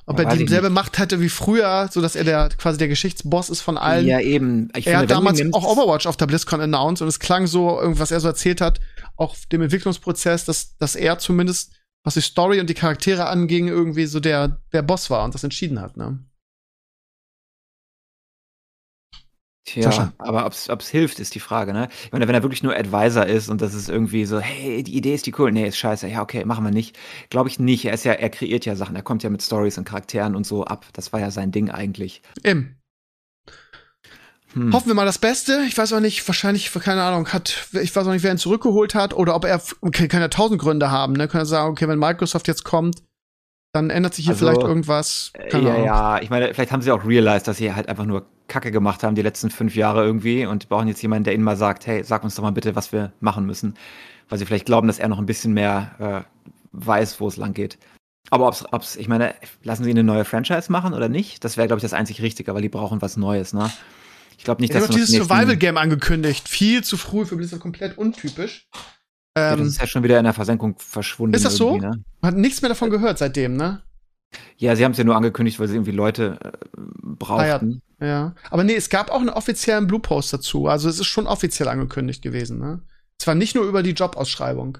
S2: Ob er dieselbe. Macht hätte wie früher, so dass er der quasi der Geschichtsboss ist von allen.
S4: Ja, eben. Ich
S2: er
S4: finde,
S2: hat damals auch Overwatch auf der BlizzCon announced und es klang so, irgendwas er so erzählt hat, auch dem Entwicklungsprozess, dass, dass er zumindest, was die Story und die Charaktere anging, irgendwie so der, der Boss war und das entschieden hat, ne?
S4: Tja,
S2: Sascha.
S4: aber ob's, ob's hilft, ist die Frage, ne? Ich meine, wenn er wirklich nur Advisor ist und das ist irgendwie so, hey, die Idee ist die cool. Nee, ist scheiße. Ja, okay, machen wir nicht. Glaube ich nicht. Er ist ja, er kreiert ja Sachen. Er kommt ja mit Stories und Charakteren und so ab. Das war ja sein Ding eigentlich.
S2: Im.
S4: Hm.
S2: Hoffen wir mal das Beste. Ich weiß auch nicht, wahrscheinlich, keine Ahnung, hat, ich weiß auch nicht, wer ihn zurückgeholt hat oder ob er, kann ja tausend Gründe haben, ne? Kann er sagen, okay, wenn Microsoft jetzt kommt, dann ändert sich hier
S4: Also,
S2: vielleicht irgendwas.
S4: Äh,
S2: Keine
S4: ja,
S2: Ahnung.
S4: ja, ich meine, vielleicht haben sie auch realized, dass sie halt einfach nur Kacke gemacht haben die letzten fünf Jahre irgendwie und brauchen jetzt jemanden, der ihnen mal sagt, hey, sag uns doch mal bitte, was wir machen müssen. Weil sie vielleicht glauben, dass er noch ein bisschen mehr äh, weiß, wo es lang geht. Aber ob's, ob's, ich meine, lassen sie eine neue Franchise machen oder nicht? Das wäre, glaube ich, das einzig Richtige, weil die brauchen was Neues, ne? Ich glaube nicht, dass
S2: hat
S4: sie
S2: dieses Survival-Game angekündigt. Viel zu früh für Blizzard, komplett untypisch.
S4: Ja, das
S2: Ähm,
S4: ist ja schon wieder in der Versenkung verschwunden.
S2: Ist das so?
S4: Ne?
S2: man hat nichts mehr davon gehört seitdem, ne?
S4: Ja, sie haben es ja nur angekündigt, weil sie irgendwie Leute äh, brauchten.
S2: Ja. Aber nee, es gab auch einen offiziellen Blue Post dazu. Also es ist schon offiziell angekündigt gewesen, ne? Es war nicht nur über die Jobausschreibung.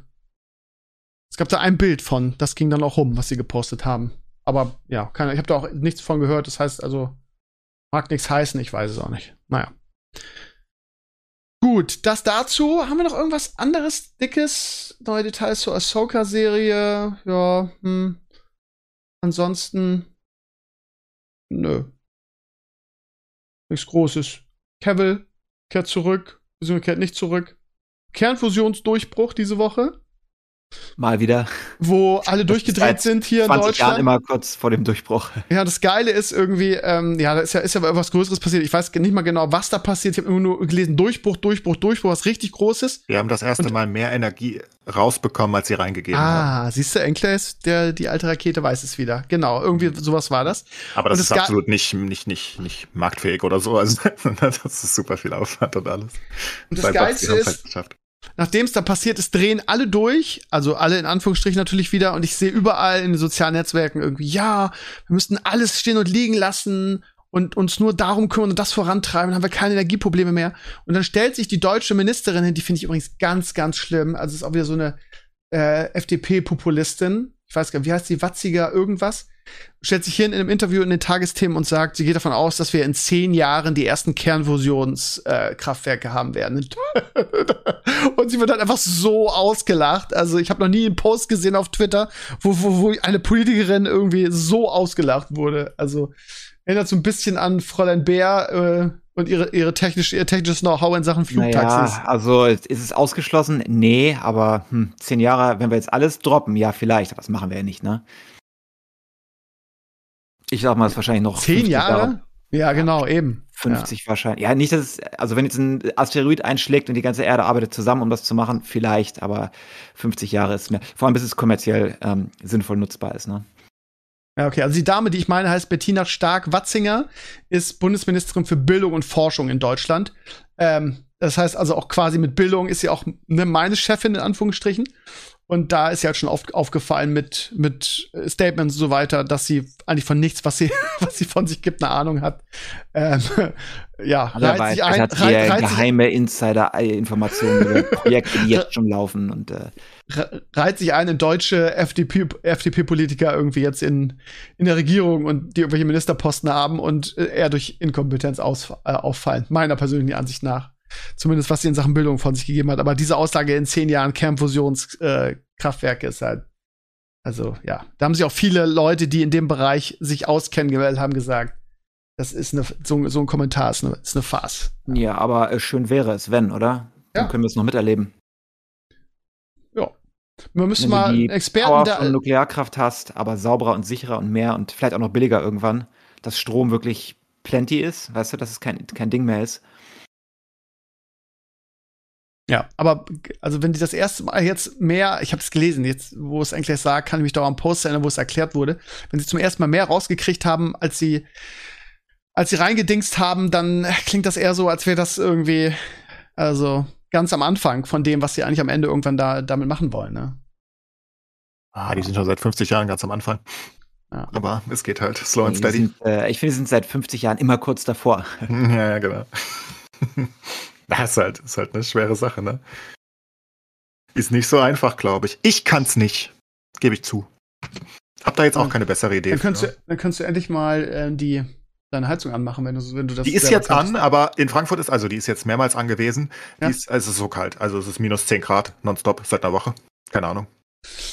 S2: Es gab da ein Bild von, das ging dann auch rum, was sie gepostet haben. Aber ja, keine, ich habe da auch nichts von gehört. Das heißt also, mag nichts heißen, ich weiß es auch nicht. Naja. Gut, das dazu. Haben wir noch irgendwas anderes Dickes? Neue Details zur Ahsoka-Serie? Ja, hm. Ansonsten. Nö. Nichts Großes. Cavill kehrt zurück, beziehungsweise kehrt nicht zurück. Kernfusionsdurchbruch diese Woche,
S4: Mal wieder.
S2: wo alle durchgedreht sind hier in
S4: 20 Jahren
S2: Deutschland.
S4: immer kurz vor dem Durchbruch.
S2: Ja, das Geile ist irgendwie, ähm, ja, da ist ja, ist ja was Größeres passiert. Ich weiß nicht mal genau, was da passiert. Ich habe immer nur gelesen, Durchbruch, Durchbruch, Durchbruch, was richtig Großes.
S3: Wir haben das erste
S2: Und-
S3: Mal mehr Energie rausbekommen, als sie reingegeben haben.
S2: Ah, siehst du, Enkler ist, der, die alte Rakete weiß es wieder. Genau, irgendwie sowas war das.
S3: Aber das
S2: und
S3: ist absolut nicht, nicht, nicht, nicht marktfähig oder so. Also, das ist super viel Aufwand und alles.
S2: Und das
S3: Einfach,
S2: Geilste ist,
S3: halt.
S2: Nachdem es da passiert ist, drehen alle durch, also alle in Anführungsstrichen natürlich wieder, und ich sehe überall in den sozialen Netzwerken irgendwie, ja, wir müssten alles stehen und liegen lassen und uns nur darum kümmern und das vorantreiben, dann haben wir keine Energieprobleme mehr. Und dann stellt sich die deutsche Ministerin hin, die finde ich übrigens ganz, ganz schlimm. Also ist auch wieder so eine äh, FDP-Populistin. Ich weiß gar nicht, wie heißt die, Watziger irgendwas, stellt sich hier in einem Interview in den Tagesthemen und sagt, sie geht davon aus, dass wir in zehn Jahren die ersten Kernfusionskraftwerke äh, haben werden. und sie wird dann einfach so ausgelacht. Also ich habe noch nie einen Post gesehen auf Twitter, wo, wo, wo eine Politikerin irgendwie so ausgelacht wurde. Also erinnert so ein bisschen an Fräulein Bär äh, und ihre, ihre technisch, ihr technisches Know-how in Sachen Flugtaxis.
S4: Naja, also ist es ausgeschlossen? Nee, aber hm, zehn Jahre, wenn wir jetzt alles droppen, ja, vielleicht, aber das machen wir ja nicht, ne? Ich sag mal, es ist wahrscheinlich noch.
S2: Zehn Jahre? Jahre? Ja, genau, eben.
S4: 50 ja. wahrscheinlich. Ja, nicht, dass es, also wenn jetzt ein Asteroid einschlägt und die ganze Erde arbeitet zusammen, um das zu machen, vielleicht, aber 50 Jahre ist mehr. Vor allem, bis es kommerziell ähm, sinnvoll nutzbar ist, ne?
S2: Ja, okay. Also die Dame, die ich meine, heißt Bettina Stark-Watzinger, ist Bundesministerin für Bildung und Forschung in Deutschland. Ähm, das heißt also auch quasi mit Bildung ist sie auch ne, meine Chefin in Anführungsstrichen. Und da ist sie halt schon auf, aufgefallen mit, mit Statements und so weiter, dass sie eigentlich von nichts, was sie, was sie von sich gibt, eine Ahnung hat. Ähm, ja,
S4: reizt weiß, sich ein. Hat reiz, reiz geheime Insider-Informationen über Projekte, die jetzt schon laufen und äh.
S2: reiht sich ein in deutsche FDP-Politiker FDP irgendwie jetzt in, in der Regierung und die irgendwelche Ministerposten haben und äh, eher durch Inkompetenz aus, äh, auffallen, meiner persönlichen Ansicht nach. Zumindest was sie in Sachen Bildung von sich gegeben hat. Aber diese Aussage in zehn Jahren Kernfusionskraftwerke äh, ist halt, also ja, da haben sich auch viele Leute, die in dem Bereich sich auskennen, gewählt haben, gesagt, das ist eine, so, so ein Kommentar ist eine, ist eine Farce.
S4: Ja, aber äh, schön wäre es, wenn, oder? Dann ja. können wir es noch miterleben.
S2: Ja. Wir müssen mal
S4: die Experten Power von Nuklearkraft hast, aber sauberer und sicherer und mehr und vielleicht auch noch billiger irgendwann, dass Strom wirklich plenty ist, weißt du, dass es kein, kein Ding mehr ist.
S2: Ja, aber also wenn die das erste Mal jetzt mehr, ich habe es gelesen, jetzt wo es eigentlich sagt, kann ich mich da am Post erinnern, wo es erklärt wurde, wenn sie zum ersten Mal mehr rausgekriegt haben, als sie als sie reingedingst haben, dann klingt das eher so, als wäre das irgendwie also ganz am Anfang von dem, was sie eigentlich am Ende irgendwann da damit machen wollen, ne?
S3: Ah, die sind schon seit 50 Jahren ganz am Anfang. Ja. Aber es geht halt slow and steady.
S4: Sind, äh, ich finde, sie sind seit 50 Jahren immer kurz davor.
S3: ja, ja, genau. Das ist halt, ist halt eine schwere Sache, ne? Ist nicht so einfach, glaube ich. Ich kann's nicht. Gebe ich zu. Hab da jetzt auch keine bessere Idee.
S2: Dann kannst, du, dann kannst du endlich mal äh, die, deine Heizung anmachen, wenn du, wenn du das.
S3: Die ist jetzt kannst. an, aber in Frankfurt ist, also die ist jetzt mehrmals angewiesen. Ja? Die ist, also es ist so kalt. Also es ist minus 10 Grad nonstop seit einer Woche. Keine Ahnung.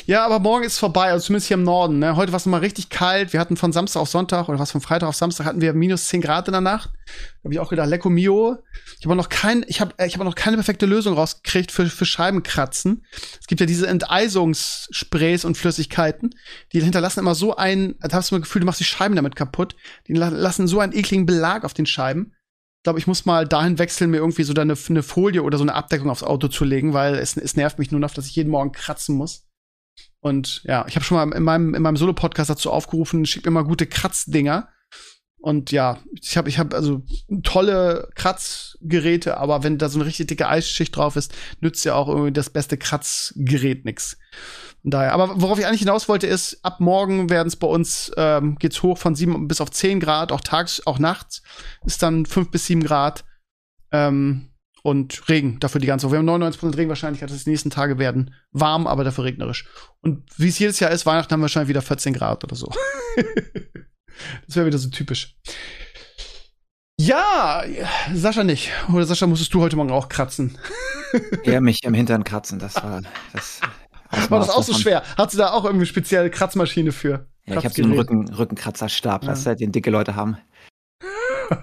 S2: Ja, aber morgen ist vorbei, also zumindest hier im Norden. Ne? Heute war es nochmal richtig kalt. Wir hatten von Samstag auf Sonntag oder was von Freitag auf Samstag hatten wir minus 10 Grad in der Nacht. Da habe ich auch gedacht, Lecco Mio. Ich habe noch kein, ich habe, ich habe noch keine perfekte Lösung rausgekriegt für für Scheibenkratzen. Es gibt ja diese Enteisungssprays und Flüssigkeiten, die hinterlassen immer so ein, da hast du das Gefühl, du machst die Scheiben damit kaputt. Die lassen so einen ekligen Belag auf den Scheiben. Ich glaube, ich muss mal dahin wechseln, mir irgendwie so eine, eine Folie oder so eine Abdeckung aufs Auto zu legen, weil es, es nervt mich nur noch, dass ich jeden Morgen kratzen muss. Und ja, ich habe schon mal in meinem, in meinem Solo-Podcast dazu aufgerufen, schickt mir mal gute Kratzdinger. Und ja, ich habe ich hab also tolle Kratzgeräte, aber wenn da so eine richtig dicke Eisschicht drauf ist, nützt ja auch irgendwie das beste Kratzgerät nix. Daher, aber worauf ich eigentlich hinaus wollte, ist, ab morgen werden es bei uns, ähm, geht's hoch von sieben bis auf zehn Grad, auch tags, auch nachts ist dann fünf bis sieben Grad. Ähm, und Regen dafür die ganze Woche. Wir haben 99% Regenwahrscheinlichkeit, dass die nächsten Tage werden warm, aber dafür regnerisch. Und wie es jedes Jahr ist, Weihnachten haben wir wahrscheinlich wieder 14 Grad oder so. das wäre wieder so typisch. Ja, Sascha nicht. Oder Sascha, musstest du heute Morgen auch kratzen?
S4: ja, mich im Hintern kratzen, das war das.
S2: War das auch so schwer? Hat sie da auch irgendwie spezielle Kratzmaschine für?
S4: Ja, ich habe so einen Rücken, Rückenkratzerstab, ja. was halt den dicke Leute haben.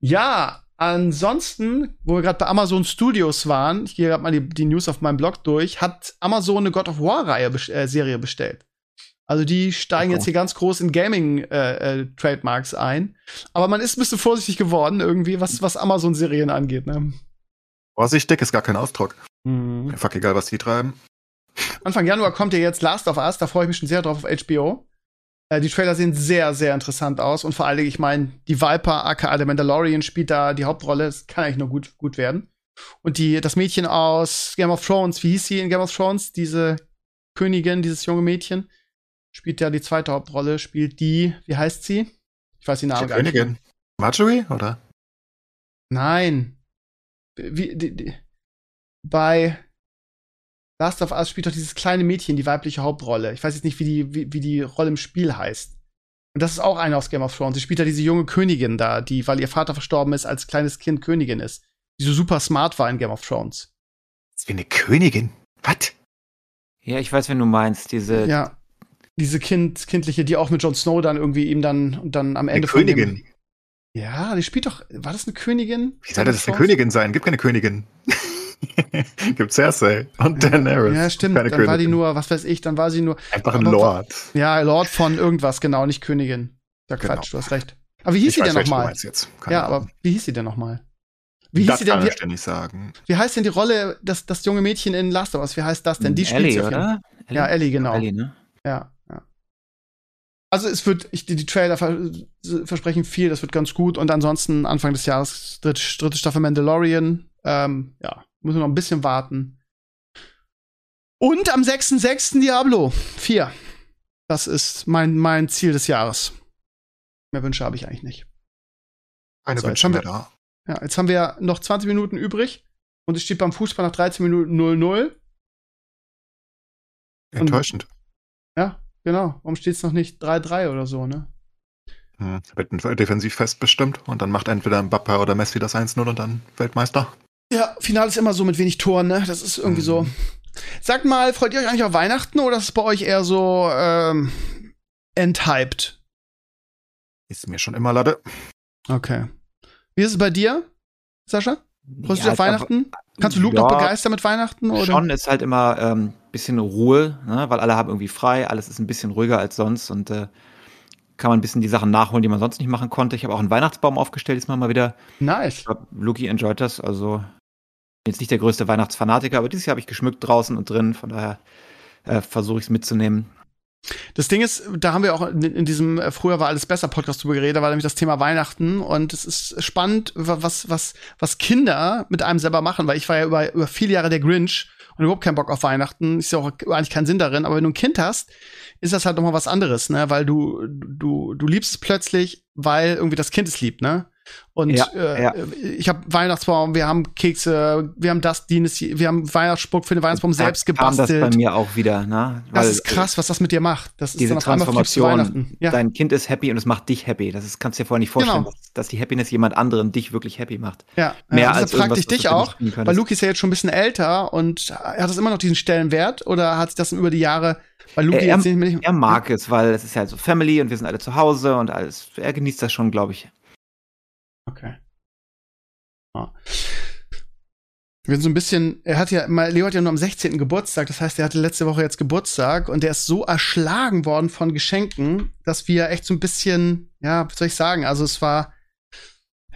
S2: ja, Ansonsten, wo wir gerade bei Amazon Studios waren, ich gehe gerade mal die, die, News auf meinem Blog durch, hat Amazon eine God of War Reihe äh, Serie bestellt. Also die steigen okay. jetzt hier ganz groß in Gaming äh, äh, ein, aber man ist ein bisschen vorsichtig geworden irgendwie, was was Amazon Serien angeht, ne?
S3: Vorsichtig ist gar kein Ausdruck. Mhm. Fuck egal, was die treiben.
S2: Anfang Januar kommt ja jetzt Last of Us, da freue ich mich schon sehr drauf auf HBO. Äh, die Trailer sehen sehr, sehr interessant aus. Und vor allen Dingen, ich meine, die Viper, aka der Mandalorian, spielt da die Hauptrolle. Das kann eigentlich nur gut, gut werden. Und die, das Mädchen aus Game of Thrones, wie hieß sie in Game of Thrones? Diese Königin, dieses junge Mädchen, spielt ja die zweite Hauptrolle, spielt die, wie heißt sie? Ich weiß die Namen gar
S3: Königin. nicht. Marjorie, oder?
S2: Nein. Wie, die, die, bei Last of Us spielt doch dieses kleine Mädchen die weibliche Hauptrolle. Ich weiß jetzt nicht, wie die, wie, wie die Rolle im Spiel heißt. Und das ist auch eine aus Game of Thrones. Sie spielt da diese junge Königin da, die, weil ihr Vater verstorben ist, als kleines Kind Königin ist. Die so super smart war in Game of Thrones.
S3: Das ist wie eine Königin. Was?
S4: Ja, ich weiß, wenn du meinst, diese.
S2: Ja. Diese kind, kindliche, die auch mit Jon Snow dann irgendwie ihm dann, dann am Ende
S3: Eine Königin.
S2: Dem, ja, die spielt doch. War das eine Königin?
S3: Wie soll das eine Königin sein? Gibt keine Königin. Gibt Cersei und Daenerys.
S2: Ja, stimmt.
S3: Keine
S2: dann war die
S3: Königin.
S2: nur, was weiß ich, dann war sie nur.
S3: Einfach ein Lord.
S2: Ja, Lord von irgendwas, genau, nicht Königin. Ja,
S3: Genau.
S2: Quatsch, du hast recht. Aber wie hieß
S3: Ich
S2: sie
S3: weiß,
S2: denn nochmal? Ja,
S3: Ahnung.
S2: aber wie hieß sie denn nochmal? Wie hieß
S3: das
S2: sie denn?
S3: kann ich nicht sagen.
S2: wie heißt denn die Rolle, das, das junge Mädchen in Last of Us? Wie heißt das denn? Die spielt
S4: Ellie,
S2: Fall.
S4: oder?
S2: Ja, Ellie, genau.
S4: Ellie, ne?
S2: Ja, ja. Also es wird, ich, die, die Trailer vers versprechen viel, das wird ganz gut. Und ansonsten Anfang des Jahres dritte, dritte Staffel Mandalorian. Ähm, ja, müssen wir noch ein bisschen warten. Und am 6.6. Diablo 4. Das ist mein, mein Ziel des Jahres. Mehr Wünsche habe ich eigentlich nicht.
S3: Eine
S2: So,
S3: Wünsche
S2: haben wir-
S3: da.
S2: Ja, jetzt haben wir noch 20 Minuten übrig. Und es steht beim Fußball nach 13 Minuten 0-0.
S3: Enttäuschend.
S2: Ja, genau. Warum steht es noch nicht 3-3 oder so, ne?
S3: Hm. Wird defensiv festbestimmt und dann macht entweder Mbappé oder Messi das 1-0 und dann Weltmeister.
S2: Ja, Finale ist immer so mit wenig Toren, ne? Das ist irgendwie
S3: Mhm.
S2: so. Sagt mal, freut ihr euch eigentlich auf Weihnachten oder ist es bei euch eher so ähm, enthyped?
S3: Ist mir schon immer Lade.
S2: Okay. Wie ist es bei dir, Sascha? Freust du dich auf Weihnachten? Kannst du Luke noch
S4: Ja,
S2: begeistern mit Weihnachten? Oder?
S4: Schon ist halt immer ähm, bisschen Ruhe, ne? weil alle haben irgendwie frei, alles ist ein bisschen ruhiger als sonst und äh, kann man ein bisschen die Sachen nachholen, die man sonst nicht machen konnte. Ich habe auch einen Weihnachtsbaum aufgestellt, diesmal mal wieder.
S2: Nice.
S4: Ich glaub, Luki enjoyt das, also jetzt nicht der größte Weihnachtsfanatiker, aber dieses Jahr habe ich geschmückt draußen und drin, von daher äh, versuche ich es mitzunehmen.
S2: Das Ding ist, da haben wir auch in, in diesem äh, Früher war alles besser Podcast drüber geredet, war nämlich das Thema Weihnachten und es ist spannend, wa- was, was, was Kinder mit einem selber machen, weil ich war ja über, über viele Jahre der Grinch und überhaupt keinen Bock auf Weihnachten. Ist ja auch eigentlich keinen Sinn darin, aber wenn du ein Kind hast, ist das halt nochmal was anderes, ne? Weil du, du, du liebst es plötzlich, weil irgendwie das Kind es liebt, ne? Und
S4: Ja,
S2: äh,
S4: ja.
S2: ich habe Weihnachtsbaum, wir haben Kekse, wir haben das, Dienes, wir haben Weihnachtsspuck für den Weihnachtsbaum selbst
S4: da kam das
S2: gebastelt.
S4: bei mir auch wieder, ne?
S2: Das
S4: Weil,
S2: ist krass, was das mit dir macht. Das ist
S4: Diese
S2: dann fliegst du
S4: Transformation.
S2: Ja.
S4: dein Kind ist happy und es macht dich happy. Das ist, kannst du dir vorher nicht vorstellen,
S2: Genau.
S4: dass, dass die Happiness jemand anderen dich wirklich happy macht.
S2: Ja,
S4: Mehr
S2: ja,
S4: als
S2: fragte ich dich auch, weil Luki ist ja jetzt schon ein bisschen älter und hat das immer noch diesen Stellenwert oder hat sich das über die Jahre, weil Luki
S4: Äh, er-
S2: jetzt nicht mehr.
S4: Er mag es, weil es ist halt so Family und wir sind alle zu Hause und alles. Er genießt das schon, glaube ich.
S2: Okay. Ja. Wir sind so ein bisschen, er hat ja, mal- Leo hat ja nur am 16. Geburtstag, das heißt, er hatte letzte Woche jetzt Geburtstag und der ist so erschlagen worden von Geschenken, dass wir echt so ein bisschen, ja, was soll ich sagen, also es war,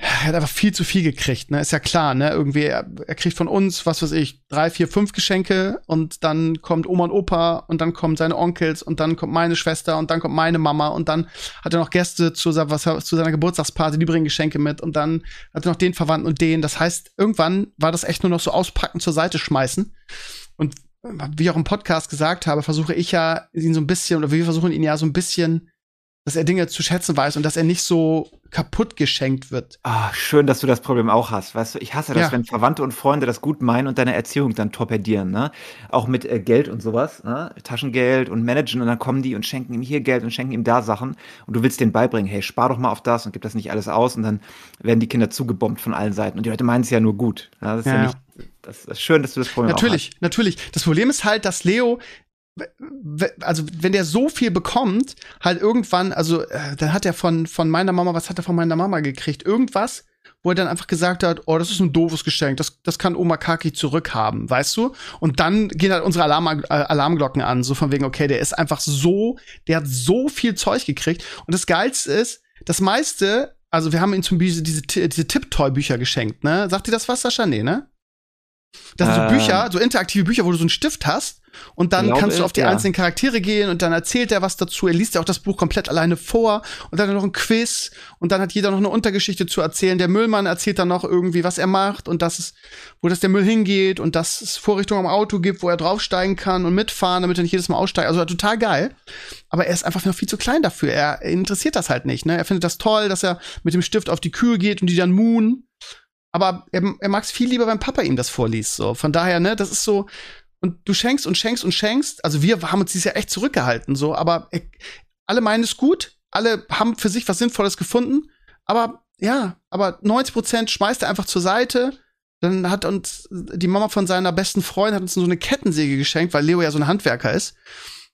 S2: er hat einfach viel zu viel gekriegt, ne? Ist ja klar, ne? Irgendwie, er, er kriegt von uns, was weiß ich, drei, vier, fünf Geschenke und dann kommt Oma und Opa und dann kommen seine Onkels und dann kommt meine Schwester und dann kommt meine Mama und dann hat er noch Gäste zu, was, zu seiner Geburtstagsparty, die bringen Geschenke mit und dann hat er noch den Verwandten und den. Das heißt, irgendwann war das echt nur noch so auspacken, zur Seite schmeißen. Und wie ich auch im Podcast gesagt habe, versuche ich ja ihn so ein bisschen, oder wir versuchen ihn ja so ein bisschen, dass er Dinge zu schätzen weiß und dass er nicht so kaputt geschenkt wird.
S4: Ah, schön, dass du das Problem auch hast. Weißt du, ich hasse das,
S2: Ja.
S4: wenn Verwandte und Freunde das gut meinen und deine Erziehung dann torpedieren, ne? Auch mit äh, Geld und sowas, ne? Taschengeld und Managen und dann kommen die und schenken ihm hier Geld und schenken ihm da Sachen und du willst denen beibringen, hey, spar doch mal auf das und gib das nicht alles aus und dann werden die Kinder zugebombt von allen Seiten und die Leute meinen es ja nur gut. Ja, das ist ja,
S2: Ja.
S4: nicht, das ist schön, dass du das Problem
S2: Natürlich, natürlich. Das Problem ist halt, dass Leo, also wenn der so viel bekommt, halt irgendwann, also äh, dann hat er von, von meiner Mama, was hat er von meiner Mama gekriegt? Irgendwas, wo er dann einfach gesagt hat, oh, das ist ein doofes Geschenk, das, das kann Oma Kaki zurückhaben, weißt du? Und dann gehen halt unsere Alarm, äh, Alarmglocken an, so von wegen, okay, der ist einfach so, der hat so viel Zeug gekriegt. Und das Geilste ist, das meiste, also wir haben ihm zum Beispiel diese, diese Tipptoy-Bücher geschenkt, ne? Sagt dir das was, Sascha? Nee, ne? Das sind so
S4: Ähm.
S2: Bücher, so interaktive Bücher, wo du so einen Stift hast und dann kannst du auf die
S4: ja.
S2: einzelnen Charaktere gehen und dann erzählt er was dazu. Er liest ja auch das Buch komplett alleine vor und dann hat er noch ein Quiz und dann hat jeder noch eine Untergeschichte zu erzählen. Der Müllmann erzählt dann noch irgendwie, was er macht und das ist, wo das der Müll hingeht und dass es Vorrichtungen am Auto gibt, wo er draufsteigen kann und mitfahren, damit er nicht jedes Mal aussteigt. Also total geil. Aber er ist einfach noch viel zu klein dafür. Er, er interessiert das halt nicht. Ne? Er findet das toll, dass er mit dem Stift auf die Kühe geht und die dann moon. Aber er, er mag es viel lieber, wenn Papa ihm das vorliest. So. Von daher, ne, das ist so. und du schenkst und schenkst und schenkst. Also wir haben uns dieses Jahr echt zurückgehalten, so, aber äh, alle meinen es gut, alle haben für sich was Sinnvolles gefunden, aber ja, aber 90 Prozent schmeißt er einfach zur Seite. Dann hat uns die Mama von seiner besten Freundin hat uns so eine Kettensäge geschenkt, weil Leo ja so ein Handwerker ist.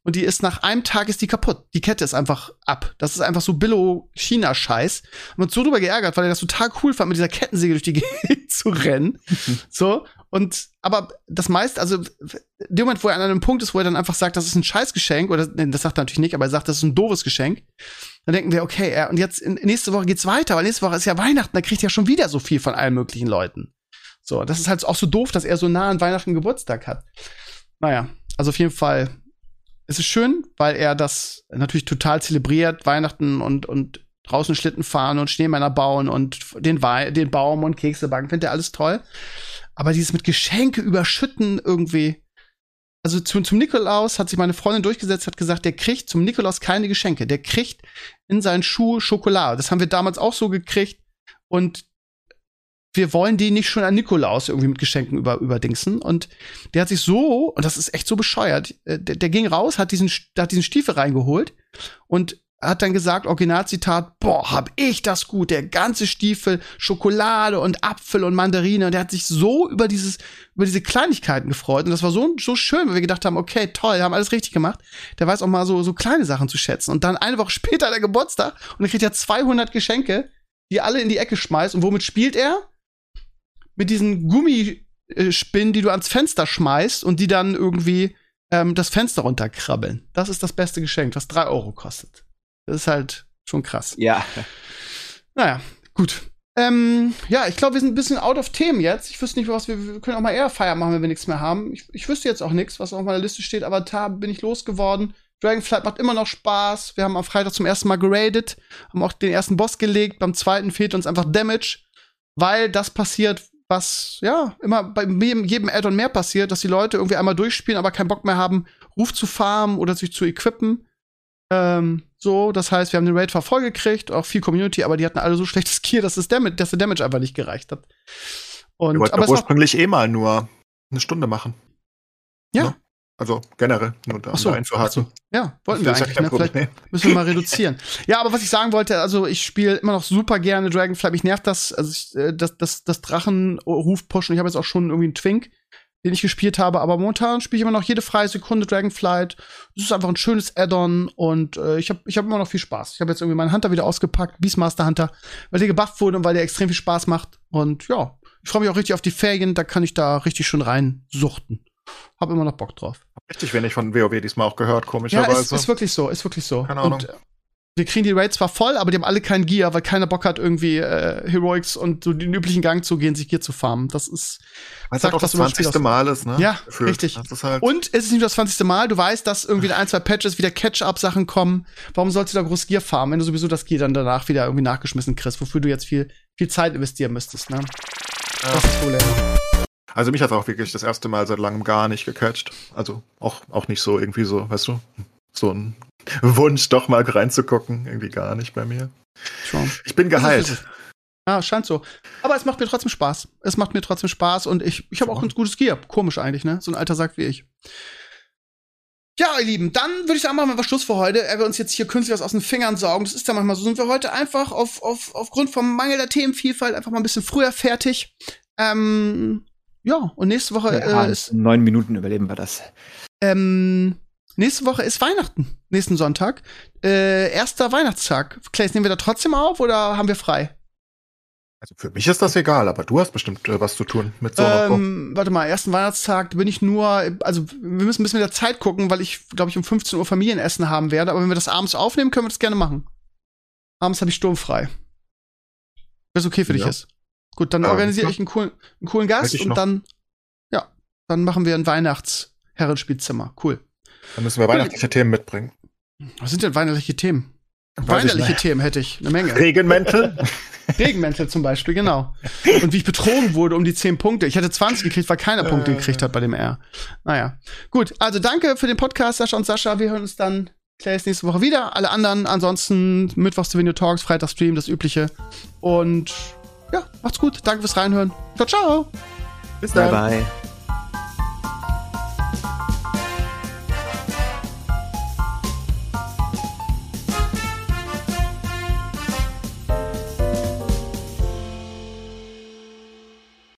S2: Und die ist nach einem Tag ist die kaputt. Die Kette ist einfach ab. Das ist einfach so Billo-China-Scheiß. Und uns so drüber geärgert, weil er das total cool fand, mit dieser Kettensäge durch die Gegend zu rennen. so. Und, aber das meiste, also, dem Moment, wo er an einem Punkt ist, wo er dann einfach sagt, das ist ein Scheißgeschenk, oder, nee, das sagt er natürlich nicht, aber er sagt, das ist ein doofes Geschenk, dann denken wir, okay, er, und jetzt, nächste Woche geht's weiter, weil nächste Woche ist ja Weihnachten, da kriegt er schon wieder so viel von allen möglichen Leuten. So, das ist halt auch so doof, dass er so nah an Weihnachten Geburtstag hat. Naja, also auf jeden Fall, es ist schön, weil er das natürlich total zelebriert, Weihnachten und, und draußen Schlitten fahren und Schneemänner bauen und den, Wei den Baum und Kekse backen, findet er alles toll. Aber dieses mit Geschenke überschütten irgendwie. Also zum, zum Nikolaus hat sich meine Freundin durchgesetzt, hat gesagt, der kriegt zum Nikolaus keine Geschenke. Der kriegt in seinen Schuh Schokolade. Das haben wir damals auch so gekriegt. Und wir wollen die nicht schon an Nikolaus irgendwie mit Geschenken über, überdingsen. Und der hat sich so, und das ist echt so bescheuert, äh, der, der ging raus, hat diesen, hat diesen Stiefel reingeholt und hat dann gesagt, Originalzitat, boah, hab ich das gut, der ganze Stiefel, Schokolade und Apfel und Mandarine. Und der hat sich so über dieses, über diese Kleinigkeiten gefreut. Und das war so, so schön, weil wir gedacht haben, okay, toll, haben alles richtig gemacht. Der weiß auch mal so, so kleine Sachen zu schätzen. Und dann eine Woche später der Geburtstag und er kriegt ja 200 Geschenke, die alle in die Ecke schmeißt. Und womit spielt er? Mit diesen Gummispinnen, die du ans Fenster schmeißt und die dann irgendwie ähm, das Fenster runterkrabbeln. Das ist das beste Geschenk, was drei Euro kostet. Das ist halt schon krass.
S4: Ja.
S2: Naja, gut. Ähm, ja, ich glaube, wir sind ein bisschen out of Themen jetzt. Ich wüsste nicht, was wir, wir können auch mal eher Feier machen, wenn wir nichts mehr haben. Ich, ich wüsste jetzt auch nichts, was auf meiner Liste steht. Avatar bin ich losgeworden. Dragonflight macht immer noch Spaß. Wir haben am Freitag zum ersten Mal geradet, haben auch den ersten Boss gelegt. Beim zweiten fehlt uns einfach Damage, weil das passiert, was ja immer bei jedem, Add-on mehr passiert, dass die Leute irgendwie einmal durchspielen, aber keinen Bock mehr haben, Ruf zu farmen oder sich zu equippen. Ähm, so, das heißt, wir haben den Raid voll gekriegt, auch viel Community, aber die hatten alle so schlechtes Gear, dass, das Damage, dass der Damage einfach nicht gereicht hat.
S3: Und, wir aber ursprünglich eh mal nur eine Stunde machen.
S2: Ja. Ne?
S3: Also generell, nur da,
S2: so,
S3: einzuhaken.
S2: Ja, wollten wir eigentlich. Ne? Vielleicht müssen wir mal reduzieren. ja, aber was ich sagen wollte, also ich spiele immer noch super gerne Dragonfly. Mich nervt das, also ich, äh, das, das, das Drachenruf pushen. Ich habe jetzt auch schon irgendwie einen Twink den ich gespielt habe. Aber momentan spiele ich immer noch jede freie Sekunde Dragonflight. Es ist einfach ein schönes Add-on und äh, ich habe ich hab immer noch viel Spaß. Ich habe jetzt irgendwie meinen Hunter wieder ausgepackt, Beastmaster Hunter, weil der gebufft wurde und weil der extrem viel Spaß macht. Und ja, ich freue mich auch richtig auf die Ferien. Da kann ich da richtig schön rein suchten. Hab immer noch Bock drauf.
S3: Richtig wenig von WoW diesmal auch gehört, komischerweise.
S2: Ja, ist, ist wirklich so, ist wirklich so.
S3: Keine Ahnung.
S2: Und, wir kriegen die Raids zwar voll, aber die haben alle kein Gear, weil keiner Bock hat, irgendwie äh, Heroics und so den üblichen Gang zu gehen, sich Gear zu farmen. Das ist.
S3: Weil halt auch das 20. Mal ist, ne?
S2: Ja, Gefühlt. richtig.
S3: Halt
S2: und es ist nicht nur das 20. Mal, du weißt, dass irgendwie ein, zwei Patches wieder Catch-up-Sachen kommen. Warum sollst du da groß Gear farmen, wenn du sowieso das Gear dann danach wieder irgendwie nachgeschmissen kriegst, wofür du jetzt viel, viel Zeit investieren müsstest, ne? Ja. Das ist cool, ja.
S3: Also mich hat auch wirklich das erste Mal seit langem gar nicht gecatcht. Also auch, auch nicht so irgendwie so, weißt du, so ein Wunsch, doch mal reinzugucken. Irgendwie gar nicht bei mir.
S2: Schon.
S3: Ich bin geheilt.
S2: Ja, scheint so. Aber es macht mir trotzdem Spaß. Es macht mir trotzdem Spaß und ich, ich habe auch ein gutes Gear. Komisch eigentlich, ne? So ein alter Sack wie ich. Ja, ihr Lieben, dann würde ich sagen, machen wir mal Schluss für heute. Er wir uns jetzt hier künstlich was aus den Fingern saugen. Das ist ja manchmal so. Sind wir heute einfach auf, auf, aufgrund vom Mangel der Themenvielfalt einfach mal ein bisschen früher fertig. Ähm, ja, und nächste Woche
S4: ja, äh, ist. In neun Minuten überleben wir das.
S2: Ähm, Nächste Woche ist Weihnachten, nächsten Sonntag. Äh, erster Weihnachtstag. Claes, nehmen wir da trotzdem auf oder haben wir frei?
S3: Also für mich ist das egal, aber du hast bestimmt äh, was zu tun mit so
S2: ähm, Warte mal, ersten Weihnachtstag bin ich nur, also wir müssen ein bisschen mit der Zeit gucken, weil ich, glaube ich, um 15 Uhr Familienessen haben werde. Aber wenn wir das abends aufnehmen, können wir das gerne machen. Abends habe ich sturmfrei. Wenn es okay für ja. dich ist. Gut, dann ähm, organisiere ich einen coolen, einen coolen Gast und dann, ja, dann machen wir ein Weihnachtsherrenspielzimmer. Cool.
S3: Dann müssen wir weihnachtliche Themen mitbringen.
S2: Was sind denn weihnachtliche Themen? Weihnachtliche Themen hätte ich eine Menge.
S3: Regenmäntel?
S2: Regenmäntel zum Beispiel, genau. Und wie ich betrogen wurde um die 10 Punkte. Ich hätte 20 gekriegt, weil keiner Punkte äh. gekriegt hat bei dem R. Naja. Gut, also danke für den Podcast, Sascha und Sascha. Wir hören uns dann Clays nächste Woche wieder. Alle anderen ansonsten Mittwochs zu Video Talks, Freitag Stream, das übliche. Und ja, macht's gut. Danke fürs Reinhören. Ciao, ciao.
S4: Bis dann. Bye, bye.